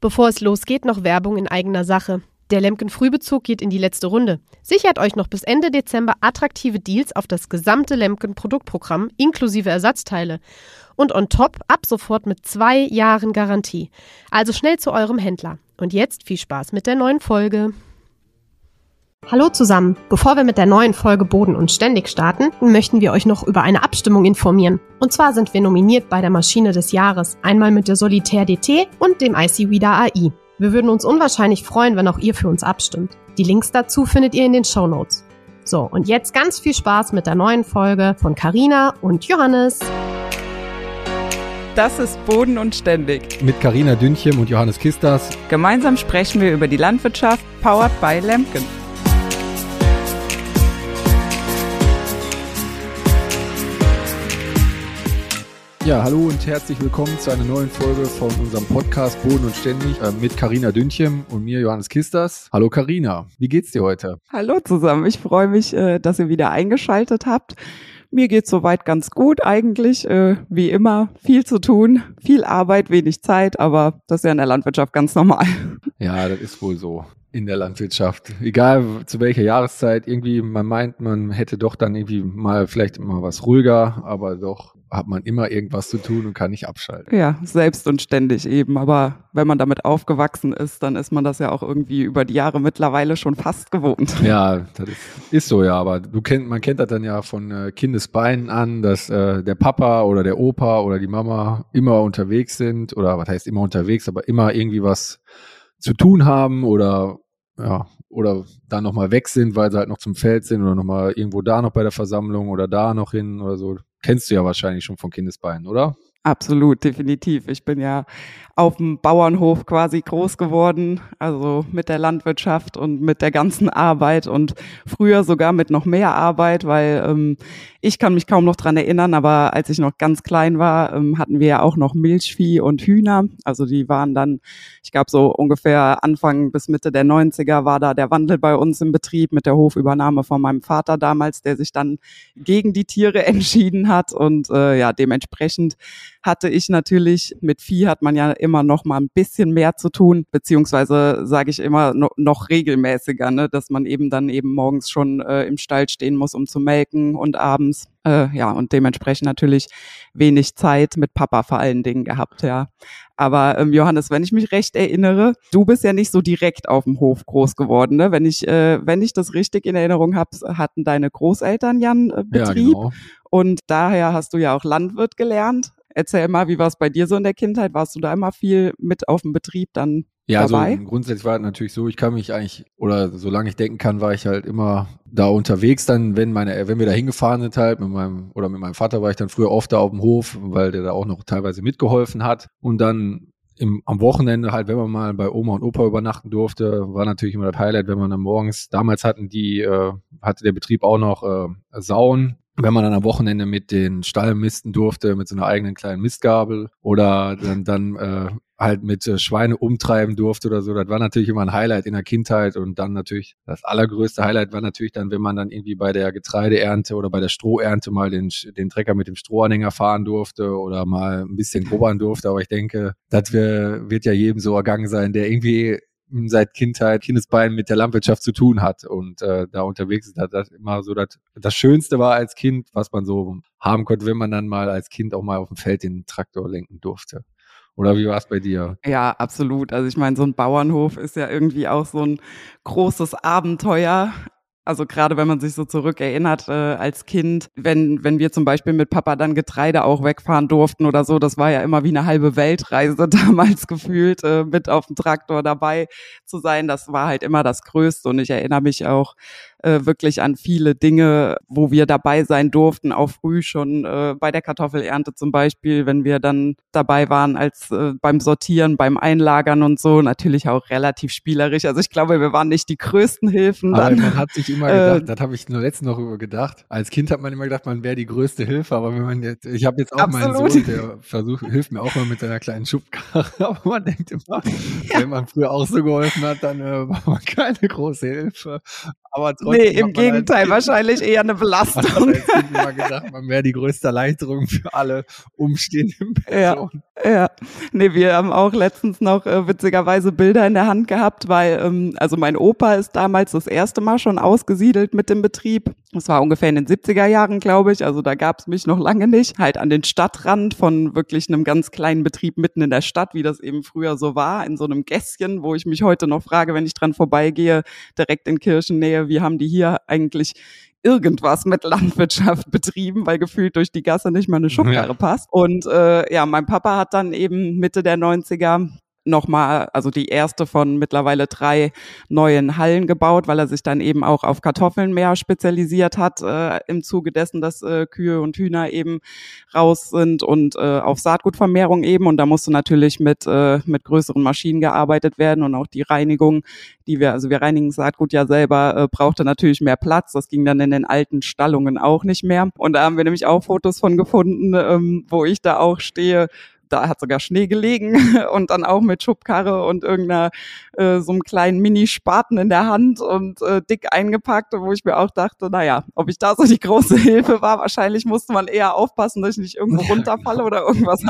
Bevor es losgeht, noch Werbung in eigener Sache. Der Lemken Frühbezug geht in die letzte Runde. Sichert euch noch bis Ende Dezember attraktive Deals auf das gesamte Lemken Produktprogramm inklusive Ersatzteile. Und on top ab sofort mit zwei Jahren Garantie. Also schnell zu eurem Händler. Und jetzt viel Spaß mit der neuen Folge. Hallo zusammen. Bevor wir mit der neuen Folge Boden und Ständig starten, möchten wir euch noch über eine Abstimmung informieren. Und zwar sind wir nominiert bei der Maschine des Jahres, einmal mit der Solitaire DT und dem IC Reader AI. Wir würden uns unwahrscheinlich freuen, wenn auch ihr für uns abstimmt. Die Links dazu findet ihr in den Show Notes. So, und jetzt ganz viel Spaß mit der neuen Folge von Carina und Johannes. Das ist Boden und Ständig. Mit Carina Dünchem und Johannes Kistas. Gemeinsam sprechen wir über die Landwirtschaft, powered by Lemken. Ja, hallo und herzlich willkommen zu einer neuen Folge von unserem Podcast Boden und Ständig äh, mit Carina Dünchem und mir Johannes Kistas. Hallo Carina, wie geht's dir heute? Hallo zusammen, ich freue mich, äh, dass ihr wieder eingeschaltet habt. Mir geht's soweit ganz gut eigentlich, äh, wie immer, viel zu tun, viel Arbeit, wenig Zeit, aber das ist ja in der Landwirtschaft ganz normal. Ja, das ist wohl so in der Landwirtschaft. Egal zu welcher Jahreszeit, irgendwie, man meint, man hätte doch dann irgendwie mal vielleicht immer was ruhiger, aber doch hat man immer irgendwas zu tun und kann nicht abschalten. Ja, selbst und ständig eben. Aber wenn man damit aufgewachsen ist, dann ist man das ja auch irgendwie über die Jahre mittlerweile schon fast gewohnt. Ja, das ist, ist so, ja. Aber du kennt, man kennt das dann ja von äh, Kindesbeinen an, dass äh, der Papa oder der Opa oder die Mama immer unterwegs sind oder was heißt immer unterwegs, aber immer irgendwie was zu tun haben oder ja, oder da nochmal weg sind, weil sie halt noch zum Feld sind oder nochmal irgendwo da noch bei der Versammlung oder da noch hin oder so. Kennst du ja wahrscheinlich schon von Kindesbeinen, oder? Absolut, definitiv. Ich bin ja auf dem Bauernhof quasi groß geworden, also mit der Landwirtschaft und mit der ganzen Arbeit und früher sogar mit noch mehr Arbeit, weil ähm, ich kann mich kaum noch dran erinnern, aber als ich noch ganz klein war, ähm, hatten wir ja auch noch Milchvieh und Hühner. Also die waren dann, ich glaube so ungefähr Anfang bis Mitte der 90er war da der Wandel bei uns im Betrieb mit der Hofübernahme von meinem Vater damals, der sich dann gegen die Tiere entschieden hat und äh, ja, dementsprechend hatte ich natürlich, mit Vieh hat man ja immer noch mal ein bisschen mehr zu tun, beziehungsweise sage ich immer no, noch regelmäßiger, ne, dass man eben dann eben morgens schon äh, im Stall stehen muss, um zu melken und abends. Äh, ja, und dementsprechend natürlich wenig Zeit mit Papa vor allen Dingen gehabt, ja. Aber ähm, Johannes, wenn ich mich recht erinnere, du bist ja nicht so direkt auf dem Hof groß geworden, ne? Wenn ich, äh, wenn ich das richtig in Erinnerung habe, hatten deine Großeltern ja einen äh, Betrieb. Ja, genau. Und daher hast du ja auch Landwirt gelernt. Erzähl mal, wie war es bei dir so in der Kindheit? Warst du da immer viel mit auf dem Betrieb dann ja, dabei? also grundsätzlich war es natürlich so, ich kann mich eigentlich, oder solange ich denken kann, war ich halt immer da unterwegs dann, wenn meine, wenn wir da hingefahren sind halt, mit meinem, oder mit meinem Vater war ich dann früher oft da auf dem Hof, weil der da auch noch teilweise mitgeholfen hat. Und dann im, am Wochenende halt, wenn man mal bei Oma und Opa übernachten durfte, war natürlich immer das Highlight, wenn man dann morgens, damals hatten die, äh, hatte der Betrieb auch noch äh, Sauen wenn man dann am Wochenende mit den Stall misten durfte, mit so einer eigenen kleinen Mistgabel oder dann, dann äh, halt mit äh, Schweine umtreiben durfte oder so, das war natürlich immer ein Highlight in der Kindheit und dann natürlich das allergrößte Highlight war natürlich dann, wenn man dann irgendwie bei der Getreideernte oder bei der Strohernte mal den, den Trecker mit dem Strohanhänger fahren durfte oder mal ein bisschen grubbern durfte, aber ich denke, das wird ja jedem so ergangen sein, der irgendwie seit Kindheit, Kindesbeinen mit der Landwirtschaft zu tun hat und äh, da unterwegs ist, dass das immer so das, das Schönste war als Kind, was man so haben konnte, wenn man dann mal als Kind auch mal auf dem Feld den Traktor lenken durfte. Oder wie war es bei dir? Ja, absolut. Also ich meine, so ein Bauernhof ist ja irgendwie auch so ein großes Abenteuer. Also gerade wenn man sich so zurückerinnert äh, als Kind, wenn, wenn wir zum Beispiel mit Papa dann Getreide auch wegfahren durften oder so, das war ja immer wie eine halbe Weltreise damals gefühlt, äh, mit auf dem Traktor dabei zu sein. Das war halt immer das Größte und ich erinnere mich auch äh, wirklich an viele Dinge, wo wir dabei sein durften, auch früh schon äh, bei der Kartoffelernte zum Beispiel, wenn wir dann dabei waren als äh, beim Sortieren, beim Einlagern und so, natürlich auch relativ spielerisch. Also ich glaube, wir waren nicht die größten Hilfen. Aber dann. man hat sich immer gedacht, äh, das habe ich nur letztens noch über gedacht. Als Kind hat man immer gedacht, man wäre die größte Hilfe, aber wenn man jetzt, ich habe jetzt auch Absolut. meinen Sohn, der versucht, hilft mir auch mal mit seiner kleinen Schubkarre, aber man denkt immer, ja. wenn man früher auch so geholfen hat, dann äh, war man keine große Hilfe. Aber trotzdem nee, im Gegenteil, wahrscheinlich eher eine Belastung. Ich habe immer gedacht, man wäre die größte Erleichterung für alle umstehenden Personen. Ja, ja. Nee, wir haben auch letztens noch äh, witzigerweise Bilder in der Hand gehabt, weil, ähm, also mein Opa ist damals das erste Mal schon ausgesiedelt mit dem Betrieb. Das war ungefähr in den 70er Jahren, glaube ich. Also da gab es mich noch lange nicht. Halt an den Stadtrand von wirklich einem ganz kleinen Betrieb mitten in der Stadt, wie das eben früher so war, in so einem Gässchen, wo ich mich heute noch frage, wenn ich dran vorbeigehe, direkt in Kirchennähe, wie haben die hier eigentlich irgendwas mit Landwirtschaft betrieben, weil gefühlt durch die Gasse nicht mal eine Schubkarre ja. passt. Und äh, ja, mein Papa hat dann eben Mitte der 90er nochmal, also die erste von mittlerweile drei neuen Hallen gebaut, weil er sich dann eben auch auf Kartoffeln mehr spezialisiert hat, äh, im Zuge dessen, dass äh, Kühe und Hühner eben raus sind und äh, auf Saatgutvermehrung eben. Und da musste natürlich mit, äh, mit größeren Maschinen gearbeitet werden und auch die Reinigung, die wir, also wir reinigen Saatgut ja selber, äh, brauchte natürlich mehr Platz. Das ging dann in den alten Stallungen auch nicht mehr. Und da haben wir nämlich auch Fotos von gefunden, ähm, wo ich da auch stehe da hat sogar Schnee gelegen und dann auch mit Schubkarre und irgendeiner äh, so einem kleinen Mini-Spaten in der Hand und äh, dick eingepackt, wo ich mir auch dachte, naja, ob ich da so die große Hilfe war, wahrscheinlich musste man eher aufpassen, dass ich nicht irgendwo runterfalle oder irgendwas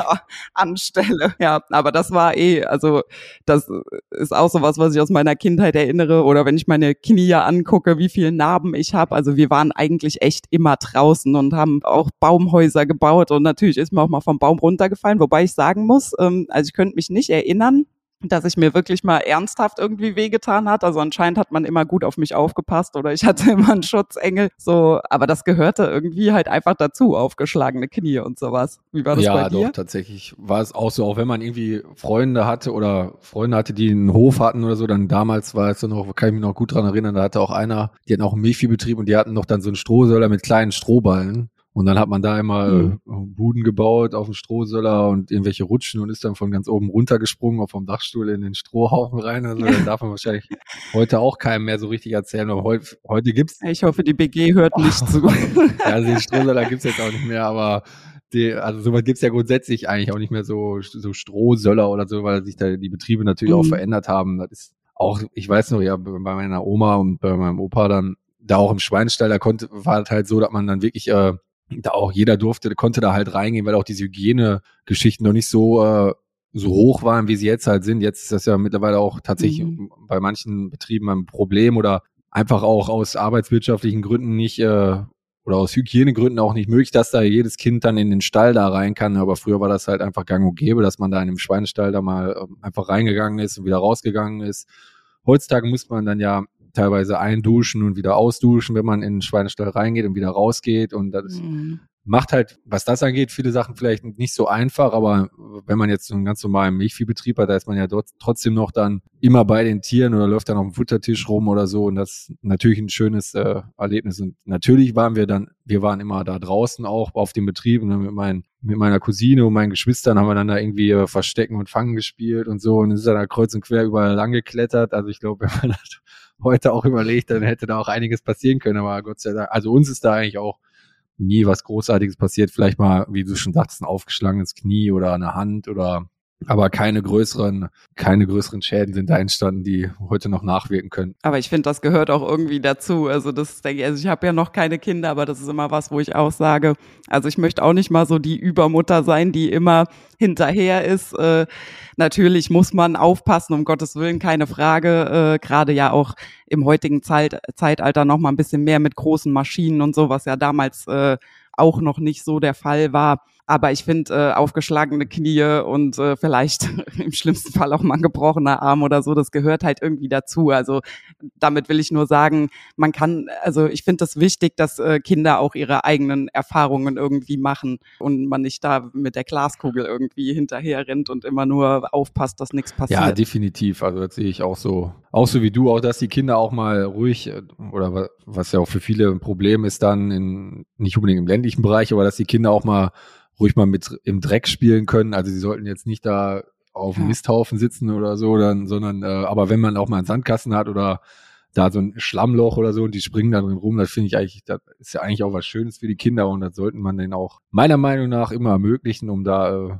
anstelle. Ja, aber das war eh, also das ist auch so was, was ich aus meiner Kindheit erinnere oder wenn ich meine Knie angucke, wie viele Narben ich habe. Also wir waren eigentlich echt immer draußen und haben auch Baumhäuser gebaut und natürlich ist mir auch mal vom Baum runtergefallen, wobei ich sagen muss, ähm, also ich könnte mich nicht erinnern, dass ich mir wirklich mal ernsthaft irgendwie wehgetan hat. Also anscheinend hat man immer gut auf mich aufgepasst oder ich hatte immer einen Schutzengel. So, aber das gehörte irgendwie halt einfach dazu, aufgeschlagene Knie und sowas. Wie war das ja, bei dir? Ja, doch, tatsächlich war es auch so, auch wenn man irgendwie Freunde hatte oder Freunde hatte, die einen Hof hatten oder so, dann damals war es so noch, kann ich mich noch gut dran erinnern, da hatte auch einer, die hatten auch einen Milchviehbetrieb und die hatten noch dann so einen Strohsöller mit kleinen Strohballen. Und dann hat man da immer mhm. Äh, Buden gebaut auf dem Strohsöller und irgendwelche Rutschen und ist dann von ganz oben runtergesprungen auf vom Dachstuhl in den Strohhaufen rein. Also dann darf man wahrscheinlich heute auch keinem mehr so richtig erzählen. Aber heute, heute gibt's. Ich hoffe, die BG hört nicht zu. ja, also den Strohsöller gibt's jetzt auch nicht mehr, aber die, also sowas gibt's ja grundsätzlich eigentlich auch nicht mehr so, so Strohsöller oder so, weil sich da die Betriebe natürlich mhm. auch verändert haben. Das ist auch, ich weiß noch, ja, bei meiner Oma und bei meinem Opa dann, da auch im Schweinstall, da konnte, war es halt so, dass man dann wirklich äh, da auch jeder durfte, konnte da halt reingehen, weil auch diese Hygienegeschichten noch nicht so, äh, so hoch waren, wie sie jetzt halt sind. Jetzt ist das ja mittlerweile auch tatsächlich mhm. bei manchen Betrieben ein Problem oder einfach auch aus arbeitswirtschaftlichen Gründen nicht äh, oder aus Hygienegründen auch nicht möglich, dass da jedes Kind dann in den Stall da rein kann. Aber früher war das halt einfach gang und gäbe, dass man da in dem Schweinestall da mal äh, einfach reingegangen ist und wieder rausgegangen ist. Heutzutage muss man dann ja teilweise einduschen und wieder ausduschen, wenn man in den Schweinestall reingeht und wieder rausgeht. Und das mhm. macht halt, was das angeht, viele Sachen vielleicht nicht so einfach. Aber wenn man jetzt so einen ganz normalen Milchviehbetrieb hat, da ist man ja dort trotzdem noch dann immer bei den Tieren oder läuft dann auf dem Futtertisch rum oder so. Und das ist natürlich ein schönes äh, Erlebnis. Und natürlich waren wir dann, wir waren immer da draußen auch auf dem Betrieb und dann mit meinen mit meiner Cousine und meinen Geschwistern haben wir dann da irgendwie äh, Verstecken und Fangen gespielt und so und ist dann da kreuz und quer überall lang geklettert. Also ich glaube, wenn man das heute auch überlegt, dann hätte da auch einiges passieren können. Aber Gott sei Dank, also uns ist da eigentlich auch nie was Großartiges passiert. Vielleicht mal, wie du schon sagst, ein aufgeschlagenes Knie oder eine Hand oder aber keine größeren, keine größeren Schäden sind da entstanden, die heute noch nachwirken können. Aber ich finde, das gehört auch irgendwie dazu. Also das denke ich, also ich habe ja noch keine Kinder, aber das ist immer was, wo ich auch sage, also ich möchte auch nicht mal so die Übermutter sein, die immer hinterher ist. Äh, natürlich muss man aufpassen, um Gottes Willen, keine Frage. Äh, Gerade ja auch im heutigen Zeit, Zeitalter noch mal ein bisschen mehr mit großen Maschinen und so, was ja damals äh, auch noch nicht so der Fall war. Aber ich finde, äh, aufgeschlagene Knie und äh, vielleicht im schlimmsten Fall auch mal ein gebrochener Arm oder so, das gehört halt irgendwie dazu. Also damit will ich nur sagen, man kann, also ich finde es das wichtig, dass äh, Kinder auch ihre eigenen Erfahrungen irgendwie machen und man nicht da mit der Glaskugel irgendwie hinterher rennt und immer nur aufpasst, dass nichts passiert. Ja, definitiv. Also das sehe ich auch so. Auch so wie du, auch dass die Kinder auch mal ruhig äh, oder was ja auch für viele ein Problem ist dann in, nicht unbedingt im ländlichen Bereich, aber dass die Kinder auch mal ruhig mal mit im Dreck spielen können. Also sie sollten jetzt nicht da auf dem. Misthaufen sitzen oder so, dann, sondern äh, aber wenn man auch mal einen Sandkasten hat oder da so ein Schlammloch oder so und die springen da drin rum, das finde ich eigentlich, das ist ja eigentlich auch was Schönes für die Kinder und das sollten man denen auch meiner Meinung nach immer ermöglichen, um da äh,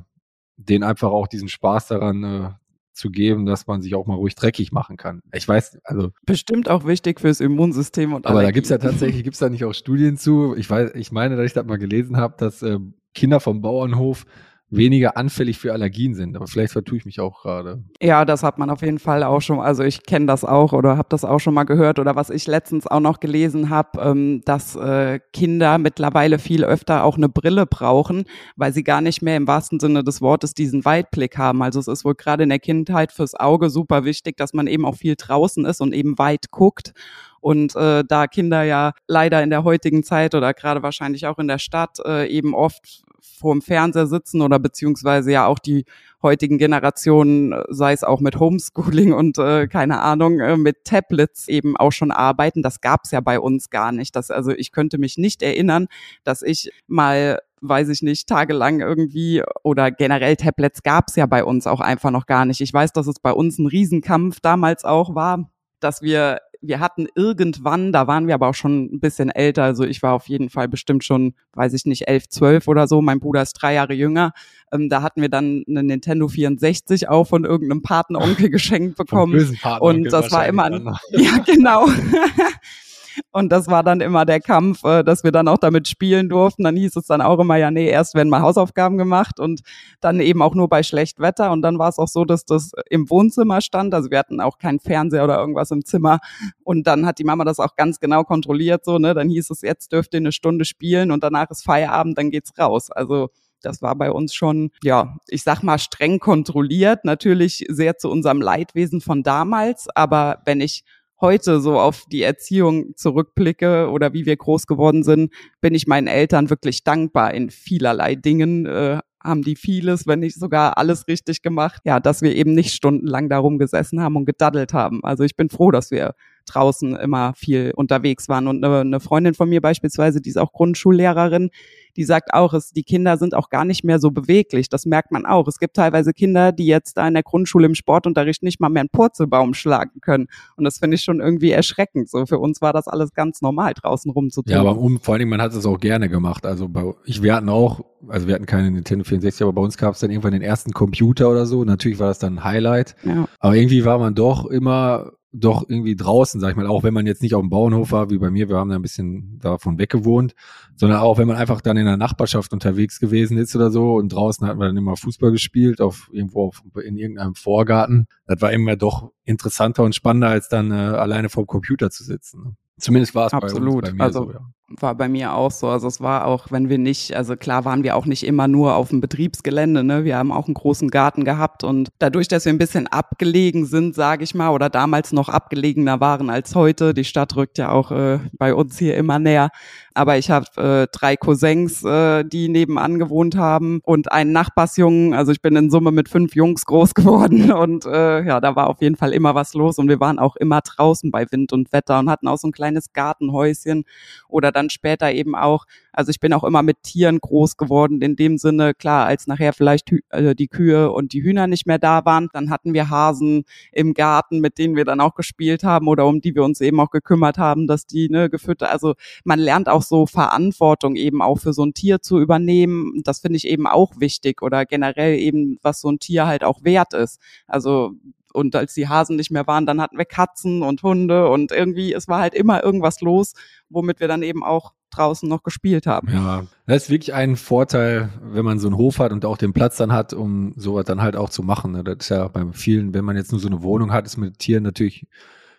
denen einfach auch diesen Spaß daran äh, zu geben, dass man sich auch mal ruhig dreckig machen kann. Ich weiß, also. Bestimmt auch wichtig fürs Immunsystem und Aber Allergie. da gibt's ja tatsächlich, gibt's da nicht auch Studien zu? Ich weiß, ich meine, dass ich das mal gelesen habe, dass äh, Kinder vom Bauernhof weniger anfällig für Allergien sind. Aber vielleicht vertue ich mich auch gerade. Ja, das hat man auf jeden Fall auch schon. Also ich kenne das auch oder habe das auch schon mal gehört oder was ich letztens auch noch gelesen habe, ähm, dass äh, Kinder mittlerweile viel öfter auch eine Brille brauchen, weil sie gar nicht mehr im wahrsten Sinne des Wortes diesen Weitblick haben. Also es ist wohl gerade in der Kindheit fürs Auge super wichtig, dass man eben auch viel draußen ist und eben weit guckt. Und äh, da Kinder ja leider in der heutigen Zeit oder gerade wahrscheinlich auch in der Stadt äh, eben oft vor dem Fernseher sitzen oder beziehungsweise ja auch die heutigen Generationen, sei es auch mit Homeschooling und äh, keine Ahnung, äh, mit Tablets eben auch schon arbeiten. Das gab's ja bei uns gar nicht. Das, also ich könnte mich nicht erinnern, dass ich mal weiß ich nicht, tagelang irgendwie oder generell Tablets gab's ja bei uns auch einfach noch gar nicht. Ich weiß, dass es bei uns ein Riesenkampf damals auch war, dass wir wir hatten irgendwann, da waren wir aber auch schon ein bisschen älter, also ich war auf jeden Fall bestimmt schon, weiß ich nicht, elf, zwölf oder so, mein Bruder ist drei Jahre jünger, ähm, da hatten wir dann eine Nintendo 64 auch von irgendeinem Patenonkel geschenkt bekommen. und das war immer, ein, ja genau, Und das war dann immer der Kampf, äh, dass wir dann auch damit spielen durften. Dann hieß es dann auch immer, ja, nee, erst werden mal Hausaufgaben gemacht und dann eben auch nur bei schlecht Wetter. Und dann war es auch so, dass das im Wohnzimmer stand. Also wir hatten auch keinen Fernseher oder irgendwas im Zimmer. Und dann hat die Mama das auch ganz genau kontrolliert, so, ne? Dann hieß es, jetzt dürft ihr eine Stunde spielen und danach ist Feierabend, dann geht's raus. Also das war bei uns schon, ja, ich sag mal, streng kontrolliert, natürlich sehr zu unserem Leidwesen von damals. Aber wenn ich heute so auf die Erziehung zurückblicke oder wie wir groß geworden sind, bin ich meinen Eltern wirklich dankbar in vielerlei Dingen. Äh, haben die vieles, wenn nicht sogar alles richtig gemacht. Ja, dass wir eben nicht stundenlang darum gesessen haben und gedaddelt haben. Also ich bin froh, dass wir draußen immer viel unterwegs waren. Und eine, eine Freundin von mir beispielsweise, die ist auch Grundschullehrerin, die sagt auch, es, die Kinder sind auch gar nicht mehr so beweglich. Das merkt man auch. Es gibt teilweise Kinder, die jetzt da in der Grundschule im Sportunterricht nicht mal mehr einen Purzelbaum schlagen können. Und das finde ich schon irgendwie erschreckend. So für uns war das alles ganz normal, draußen rumzutun. Ja, aber um, vor allen Dingen, man hat es auch gerne gemacht. Also bei, ich, wir hatten auch, also wir hatten keine Nintendo 64, aber bei uns gab es dann irgendwann den ersten Computer oder so. Natürlich war das dann ein Highlight. Ja. Aber irgendwie war man doch immer doch irgendwie draußen, sag ich mal, auch wenn man jetzt nicht auf dem Bauernhof war, wie bei mir, wir haben da ein bisschen davon weggewohnt, sondern auch wenn man einfach dann in der Nachbarschaft unterwegs gewesen ist oder so und draußen hat man dann immer Fußball gespielt, auf irgendwo auf, in irgendeinem Vorgarten. Das war immer doch interessanter und spannender, als dann äh, alleine vor dem Computer zu sitzen. Zumindest war es bei uns, bei mir also, so, ja war bei mir auch so. Also es war auch, wenn wir nicht, also klar waren wir auch nicht immer nur auf dem Betriebsgelände, ne? Wir haben auch einen großen Garten gehabt und dadurch, dass wir ein bisschen abgelegen sind, sage ich mal, oder damals noch abgelegener waren als heute, die Stadt rückt ja auch äh, bei uns hier immer näher. Aber ich habe äh, drei Cousins, äh, die nebenan gewohnt haben und einen Nachbarsjungen. Also ich bin in Summe mit fünf Jungs groß geworden und äh, ja, da war auf jeden Fall immer was los und wir waren auch immer draußen bei Wind und Wetter und hatten auch so ein kleines Gartenhäuschen oder dann später eben auch, also ich bin auch immer mit Tieren groß geworden, in dem Sinne, klar, als nachher vielleicht äh, die Kühe und die Hühner nicht mehr da waren, dann hatten wir Hasen im Garten, mit denen wir dann auch gespielt haben oder um die wir uns eben auch gekümmert haben, dass die ne, gefüttert, also man lernt auch so Verantwortung eben auch für so ein Tier zu übernehmen. Das finde ich eben auch wichtig oder generell eben, was so ein Tier halt auch wert ist. Also und als die Hasen nicht mehr waren, dann hatten wir Katzen und Hunde und irgendwie, es war halt immer irgendwas los, womit wir dann eben auch draußen noch gespielt haben. Ja, das ist wirklich ein Vorteil, wenn man so einen Hof hat und auch den Platz dann hat, um sowas dann halt auch zu machen. Ne? Das ist ja bei vielen, wenn man jetzt nur so eine Wohnung hat, ist mit Tieren natürlich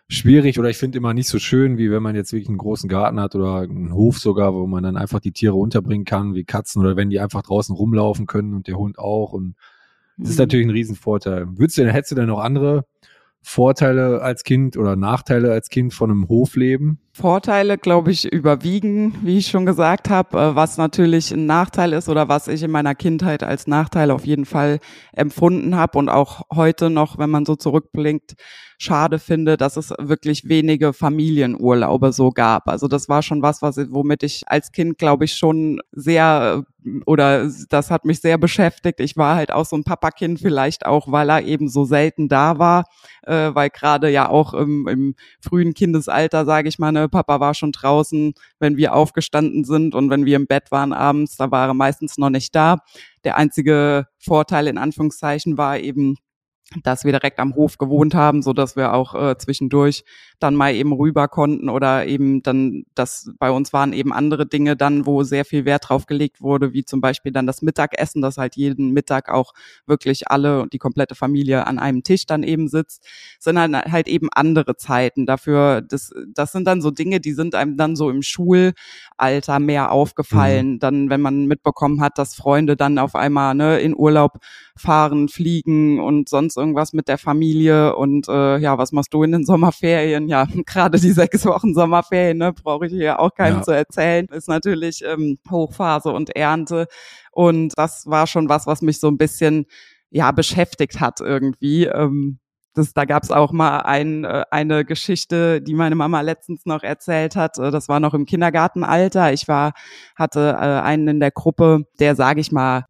schwierig oder ich finde immer nicht so schön, wie wenn man jetzt wirklich einen großen Garten hat oder einen Hof sogar, wo man dann einfach die Tiere unterbringen kann, wie Katzen oder wenn die einfach draußen rumlaufen können und der Hund auch und das ist mhm. natürlich ein Riesenvorteil. Würdest du denn, hättest du denn noch andere Vorteile als Kind oder Nachteile als Kind von einem Hofleben? Vorteile, glaube ich, überwiegen, wie ich schon gesagt habe. Äh, was natürlich ein Nachteil ist oder was ich in meiner Kindheit als Nachteil auf jeden Fall empfunden habe und auch heute noch, wenn man so zurückblinkt, schade finde, dass es wirklich wenige Familienurlaube so gab. Also das war schon was, was womit ich als Kind, glaube ich, schon sehr oder das hat mich sehr beschäftigt. Ich war halt auch so ein Papakind vielleicht auch, weil er eben so selten da war, äh, weil gerade ja auch im, im frühen Kindesalter, sage ich mal, ne, Papa war schon draußen, wenn wir aufgestanden sind und wenn wir im Bett waren abends, da war er meistens noch nicht da. Der einzige Vorteil in Anführungszeichen war eben, dass wir direkt am Hof gewohnt haben, so dass wir auch äh, zwischendurch dann mal eben rüber konnten oder eben dann, das bei uns waren eben andere Dinge dann, wo sehr viel Wert drauf gelegt wurde, wie zum Beispiel dann das Mittagessen, dass halt jeden Mittag auch wirklich alle und die komplette Familie an einem Tisch dann eben sitzt, sind halt, halt eben andere Zeiten dafür. Das, das sind dann so Dinge, die sind einem dann so im Schulalter mehr aufgefallen. Mhm. Dann, wenn man mitbekommen hat, dass Freunde dann auf einmal ne, in Urlaub fahren, fliegen und sonst irgendwas mit der Familie und äh, ja, was machst du in den Sommerferien? Ja, gerade die sechs Wochen Sommerferien, ne, brauche ich hier auch keinem ja. zu erzählen. Ist natürlich ähm, Hochphase und Ernte und das war schon was, was mich so ein bisschen ja beschäftigt hat irgendwie. Ähm, das, da gab es auch mal ein, äh, eine Geschichte, die meine Mama letztens noch erzählt hat. Äh, das war noch im Kindergartenalter. Ich war, hatte äh, einen in der Gruppe, der, sage ich mal,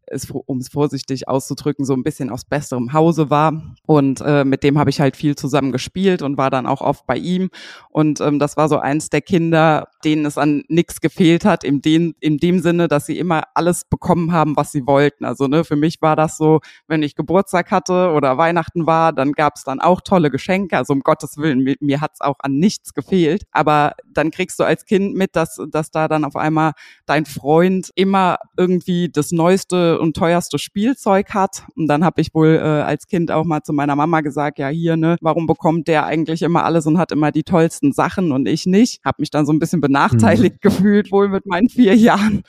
um es vorsichtig auszudrücken, so ein bisschen aus besserem Hause war. Und äh, mit dem habe ich halt viel zusammen gespielt und war dann auch oft bei ihm. Und ähm, das war so eins der Kinder, denen es an nichts gefehlt hat, in dem, in dem Sinne, dass sie immer alles bekommen haben, was sie wollten. Also ne, für mich war das so, wenn ich Geburtstag hatte oder Weihnachten war, dann gab es dann auch tolle Geschenke. Also um Gottes Willen, mir, mir hat es auch an nichts gefehlt. Aber dann kriegst du als Kind mit, dass, dass da dann auf einmal dein Freund immer irgendwie das Neueste und teuerste Spielzeug hat. Und dann habe ich wohl äh, als Kind auch mal zu meiner Mama gesagt, ja hier, ne, warum bekommt der eigentlich immer alles und hat immer die tollsten Sachen und ich nicht? Habe mich dann so ein bisschen benachteiligt mhm. gefühlt, wohl mit meinen vier Jahren.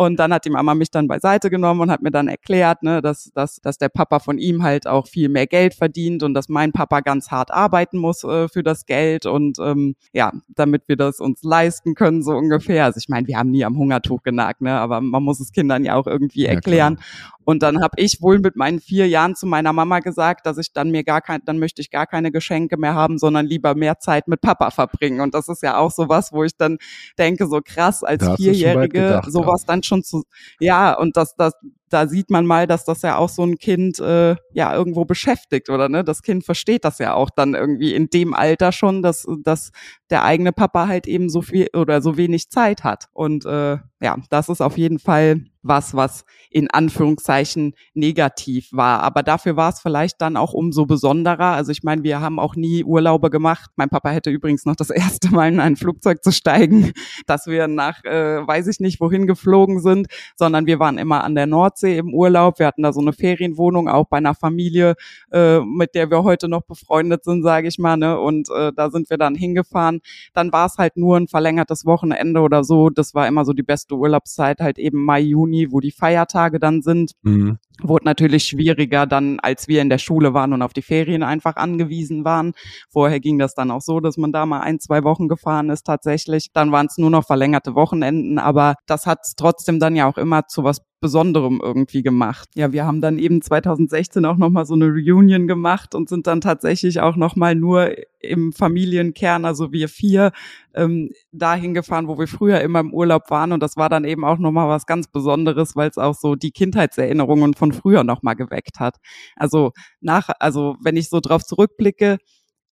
Und dann hat die Mama mich dann beiseite genommen und hat mir dann erklärt, ne, dass, dass, dass der Papa von ihm halt auch viel mehr Geld verdient und dass mein Papa ganz hart arbeiten muss äh, für das Geld und ähm, ja, damit wir das uns leisten können, so ungefähr. Also ich meine, wir haben nie am Hungertuch genagt, ne, aber man muss es Kindern ja auch irgendwie erklären. Ja, und dann habe ich wohl mit meinen vier Jahren zu meiner Mama gesagt, dass ich dann mir gar kein, dann möchte ich gar keine Geschenke mehr haben, sondern lieber mehr Zeit mit Papa verbringen. Und das ist ja auch sowas, wo ich dann denke, so krass als Vierjährige gedacht, sowas ja. dann schon zu, ja, und das, das, da sieht man mal, dass das ja auch so ein Kind äh, ja irgendwo beschäftigt oder ne? Das Kind versteht das ja auch dann irgendwie in dem Alter schon, dass dass der eigene Papa halt eben so viel oder so wenig Zeit hat. Und äh, ja, das ist auf jeden Fall was, was in Anführungszeichen negativ war. Aber dafür war es vielleicht dann auch umso besonderer. Also ich meine, wir haben auch nie Urlaube gemacht. Mein Papa hätte übrigens noch das erste Mal in ein Flugzeug zu steigen, dass wir nach, äh, weiß ich nicht, wohin geflogen sind, sondern wir waren immer an der Nordsee im Urlaub. Wir hatten da so eine Ferienwohnung, auch bei einer Familie, äh, mit der wir heute noch befreundet sind, sage ich mal. Ne? Und äh, da sind wir dann hingefahren. Dann war es halt nur ein verlängertes Wochenende oder so. Das war immer so die beste Urlaubszeit, halt eben Mai, Juni Juni, wo die Feiertage dann sind. Mhm. Wurde natürlich schwieriger dann, als wir in der Schule waren und auf die Ferien einfach angewiesen waren. Vorher ging das dann auch so, dass man da mal ein, zwei Wochen gefahren ist tatsächlich. Dann waren es nur noch verlängerte Wochenenden, aber das hat trotzdem dann ja auch immer zu was Besonderem irgendwie gemacht. Ja, wir haben dann eben 2016 auch nochmal so eine Reunion gemacht und sind dann tatsächlich auch nochmal nur im Familienkern, also wir vier, ähm, dahin gefahren, wo wir früher immer im Urlaub waren. Und das war dann eben auch nochmal was ganz Besonderes, weil es auch so die Kindheitserinnerungen von früher nochmal geweckt hat. Also nach, also wenn ich so drauf zurückblicke,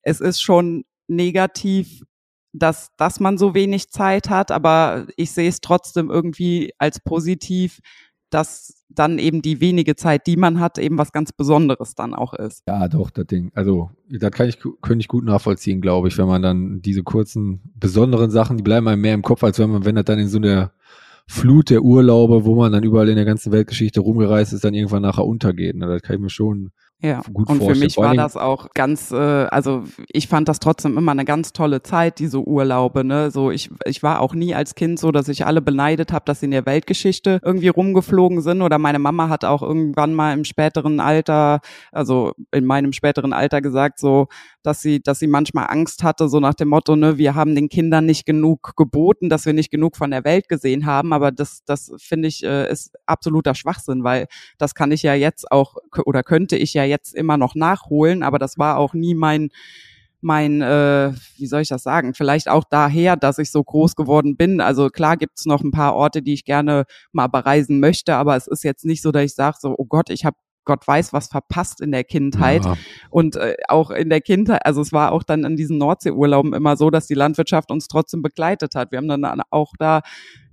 es ist schon negativ, dass, dass man so wenig Zeit hat, aber ich sehe es trotzdem irgendwie als positiv, dass dann eben die wenige Zeit, die man hat, eben was ganz Besonderes dann auch ist. Ja, doch, das Ding. Also, das kann ich, könnte ich gut nachvollziehen, glaube ich, wenn man dann diese kurzen, besonderen Sachen, die bleiben einem mehr im Kopf, als wenn man, wenn das dann in so einer Flut der Urlaube, wo man dann überall in der ganzen Weltgeschichte rumgereist ist, dann irgendwann nachher untergeht. Ne? Das kann ich mir schon ja, gut und für mich war das auch ganz, äh, also ich fand das trotzdem immer eine ganz tolle Zeit, diese Urlaube. Ne? So ich, ich war auch nie als Kind so, dass ich alle beneidet habe, dass sie in der Weltgeschichte irgendwie rumgeflogen sind. Oder meine Mama hat auch irgendwann mal im späteren Alter, also in meinem späteren Alter gesagt, so, dass sie, dass sie manchmal Angst hatte, so nach dem Motto, ne, wir haben den Kindern nicht genug geboten, dass wir nicht genug von der Welt gesehen haben. Aber das, das finde ich, äh, ist absoluter Schwachsinn, weil das kann ich ja jetzt auch oder könnte ich ja jetzt immer noch nachholen, aber das war auch nie mein mein, äh, wie soll ich das sagen, vielleicht auch daher, dass ich so groß geworden bin. Also klar gibt's noch ein paar Orte, die ich gerne mal bereisen möchte, aber es ist jetzt nicht so, dass ich sage, so, oh Gott, ich habe Gott weiß was verpasst in der Kindheit. Ja. Und äh, auch in der Kindheit, also es war auch dann in diesen Nordseeurlauben immer so, dass die Landwirtschaft uns trotzdem begleitet hat. Wir haben dann auch da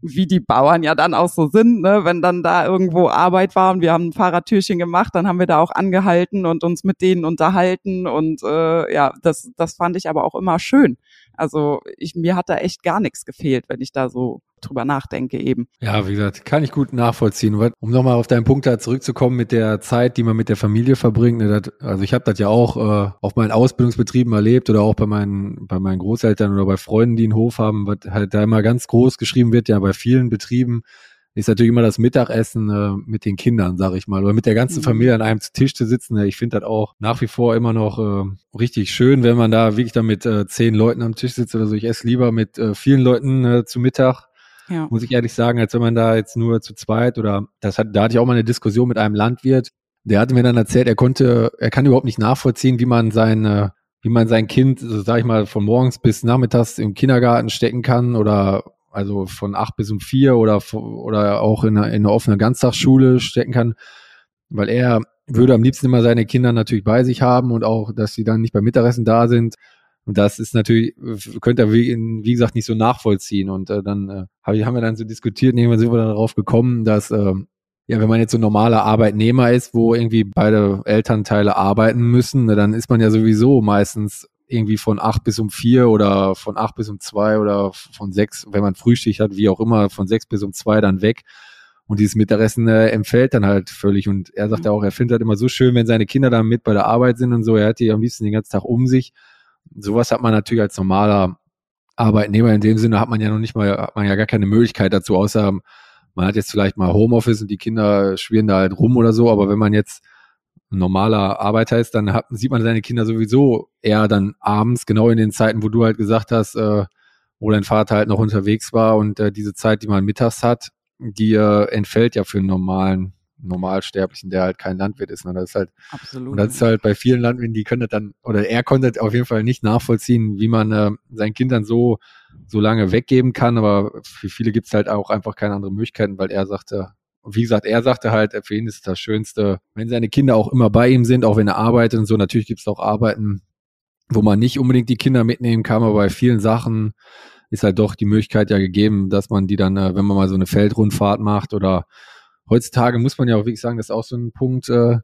wie die Bauern ja dann auch so sind, ne? wenn dann da irgendwo Arbeit war und wir haben ein Fahrradtürchen gemacht, dann haben wir da auch angehalten und uns mit denen unterhalten und äh, ja, das, das fand ich aber auch immer schön. Also ich, mir hat da echt gar nichts gefehlt, wenn ich da so drüber nachdenke eben. Ja, wie gesagt, kann ich gut nachvollziehen. Um nochmal auf deinen Punkt da zurückzukommen mit der Zeit, die man mit der Familie verbringt. Ne, das, also ich habe das ja auch äh, auf meinen Ausbildungsbetrieben erlebt oder auch bei meinen, bei meinen Großeltern oder bei Freunden, die einen Hof haben, was halt da immer ganz groß geschrieben wird, ja bei vielen Betrieben ist natürlich immer das Mittagessen äh, mit den Kindern, sag ich mal, oder mit der ganzen mhm. Familie an einem Tisch zu sitzen. Ich finde das auch nach wie vor immer noch äh, richtig schön, wenn man da wirklich dann mit äh, zehn Leuten am Tisch sitzt oder so. Ich esse lieber mit äh, vielen Leuten äh, zu Mittag, ja. muss ich ehrlich sagen, als wenn man da jetzt nur zu zweit oder das hat, da hatte ich auch mal eine Diskussion mit einem Landwirt, der hatte mir dann erzählt, er konnte, er kann überhaupt nicht nachvollziehen, wie man sein, wie man sein Kind, so sag ich mal, von morgens bis nachmittags im Kindergarten stecken kann oder also von acht bis um vier oder, oder auch in eine, in eine offene Ganztagsschule stecken kann, weil er würde am liebsten immer seine Kinder natürlich bei sich haben und auch, dass sie dann nicht beim Mittagessen da sind. Und das ist natürlich, könnte er, wie, wie gesagt, nicht so nachvollziehen. Und äh, dann äh, haben wir dann so diskutiert irgendwann sind wir dann darauf gekommen, dass, äh, ja, wenn man jetzt so ein normaler Arbeitnehmer ist, wo irgendwie beide Elternteile arbeiten müssen, ne, dann ist man ja sowieso meistens irgendwie von acht bis um vier oder von acht bis um zwei oder von sechs, wenn man Frühstück hat, wie auch immer, von sechs bis um zwei dann weg. Und dieses Mittagessen äh, empfällt dann halt völlig. Und er sagt ja auch, er findet halt immer so schön, wenn seine Kinder dann mit bei der Arbeit sind und so. Er hat die am liebsten den ganzen Tag um sich. Sowas hat man natürlich als normaler Arbeitnehmer in dem Sinne hat man ja noch nicht mal, hat man ja gar keine Möglichkeit dazu, außer man hat jetzt vielleicht mal Homeoffice und die Kinder schwirren da halt rum oder so. Aber wenn man jetzt normaler Arbeiter ist, dann hat, sieht man seine Kinder sowieso eher dann abends, genau in den Zeiten, wo du halt gesagt hast, äh, wo dein Vater halt noch unterwegs war und äh, diese Zeit, die man mittags hat, die äh, entfällt ja für einen normalen Normalsterblichen, der halt kein Landwirt ist. Ne? Das ist halt, Absolut. Und das ist halt bei vielen Landwirten, die können das dann, oder er konnte auf jeden Fall nicht nachvollziehen, wie man äh, seinen Kindern so, so lange weggeben kann, aber für viele gibt es halt auch einfach keine anderen Möglichkeiten, weil er sagte, wie gesagt, er sagte halt, für ihn ist das Schönste, wenn seine Kinder auch immer bei ihm sind, auch wenn er arbeitet und so. Natürlich gibt es auch Arbeiten, wo man nicht unbedingt die Kinder mitnehmen kann, aber bei vielen Sachen ist halt doch die Möglichkeit ja gegeben, dass man die dann, äh, wenn man mal so eine Feldrundfahrt macht oder heutzutage muss man ja auch wirklich sagen, das ist auch so ein Punkt, äh,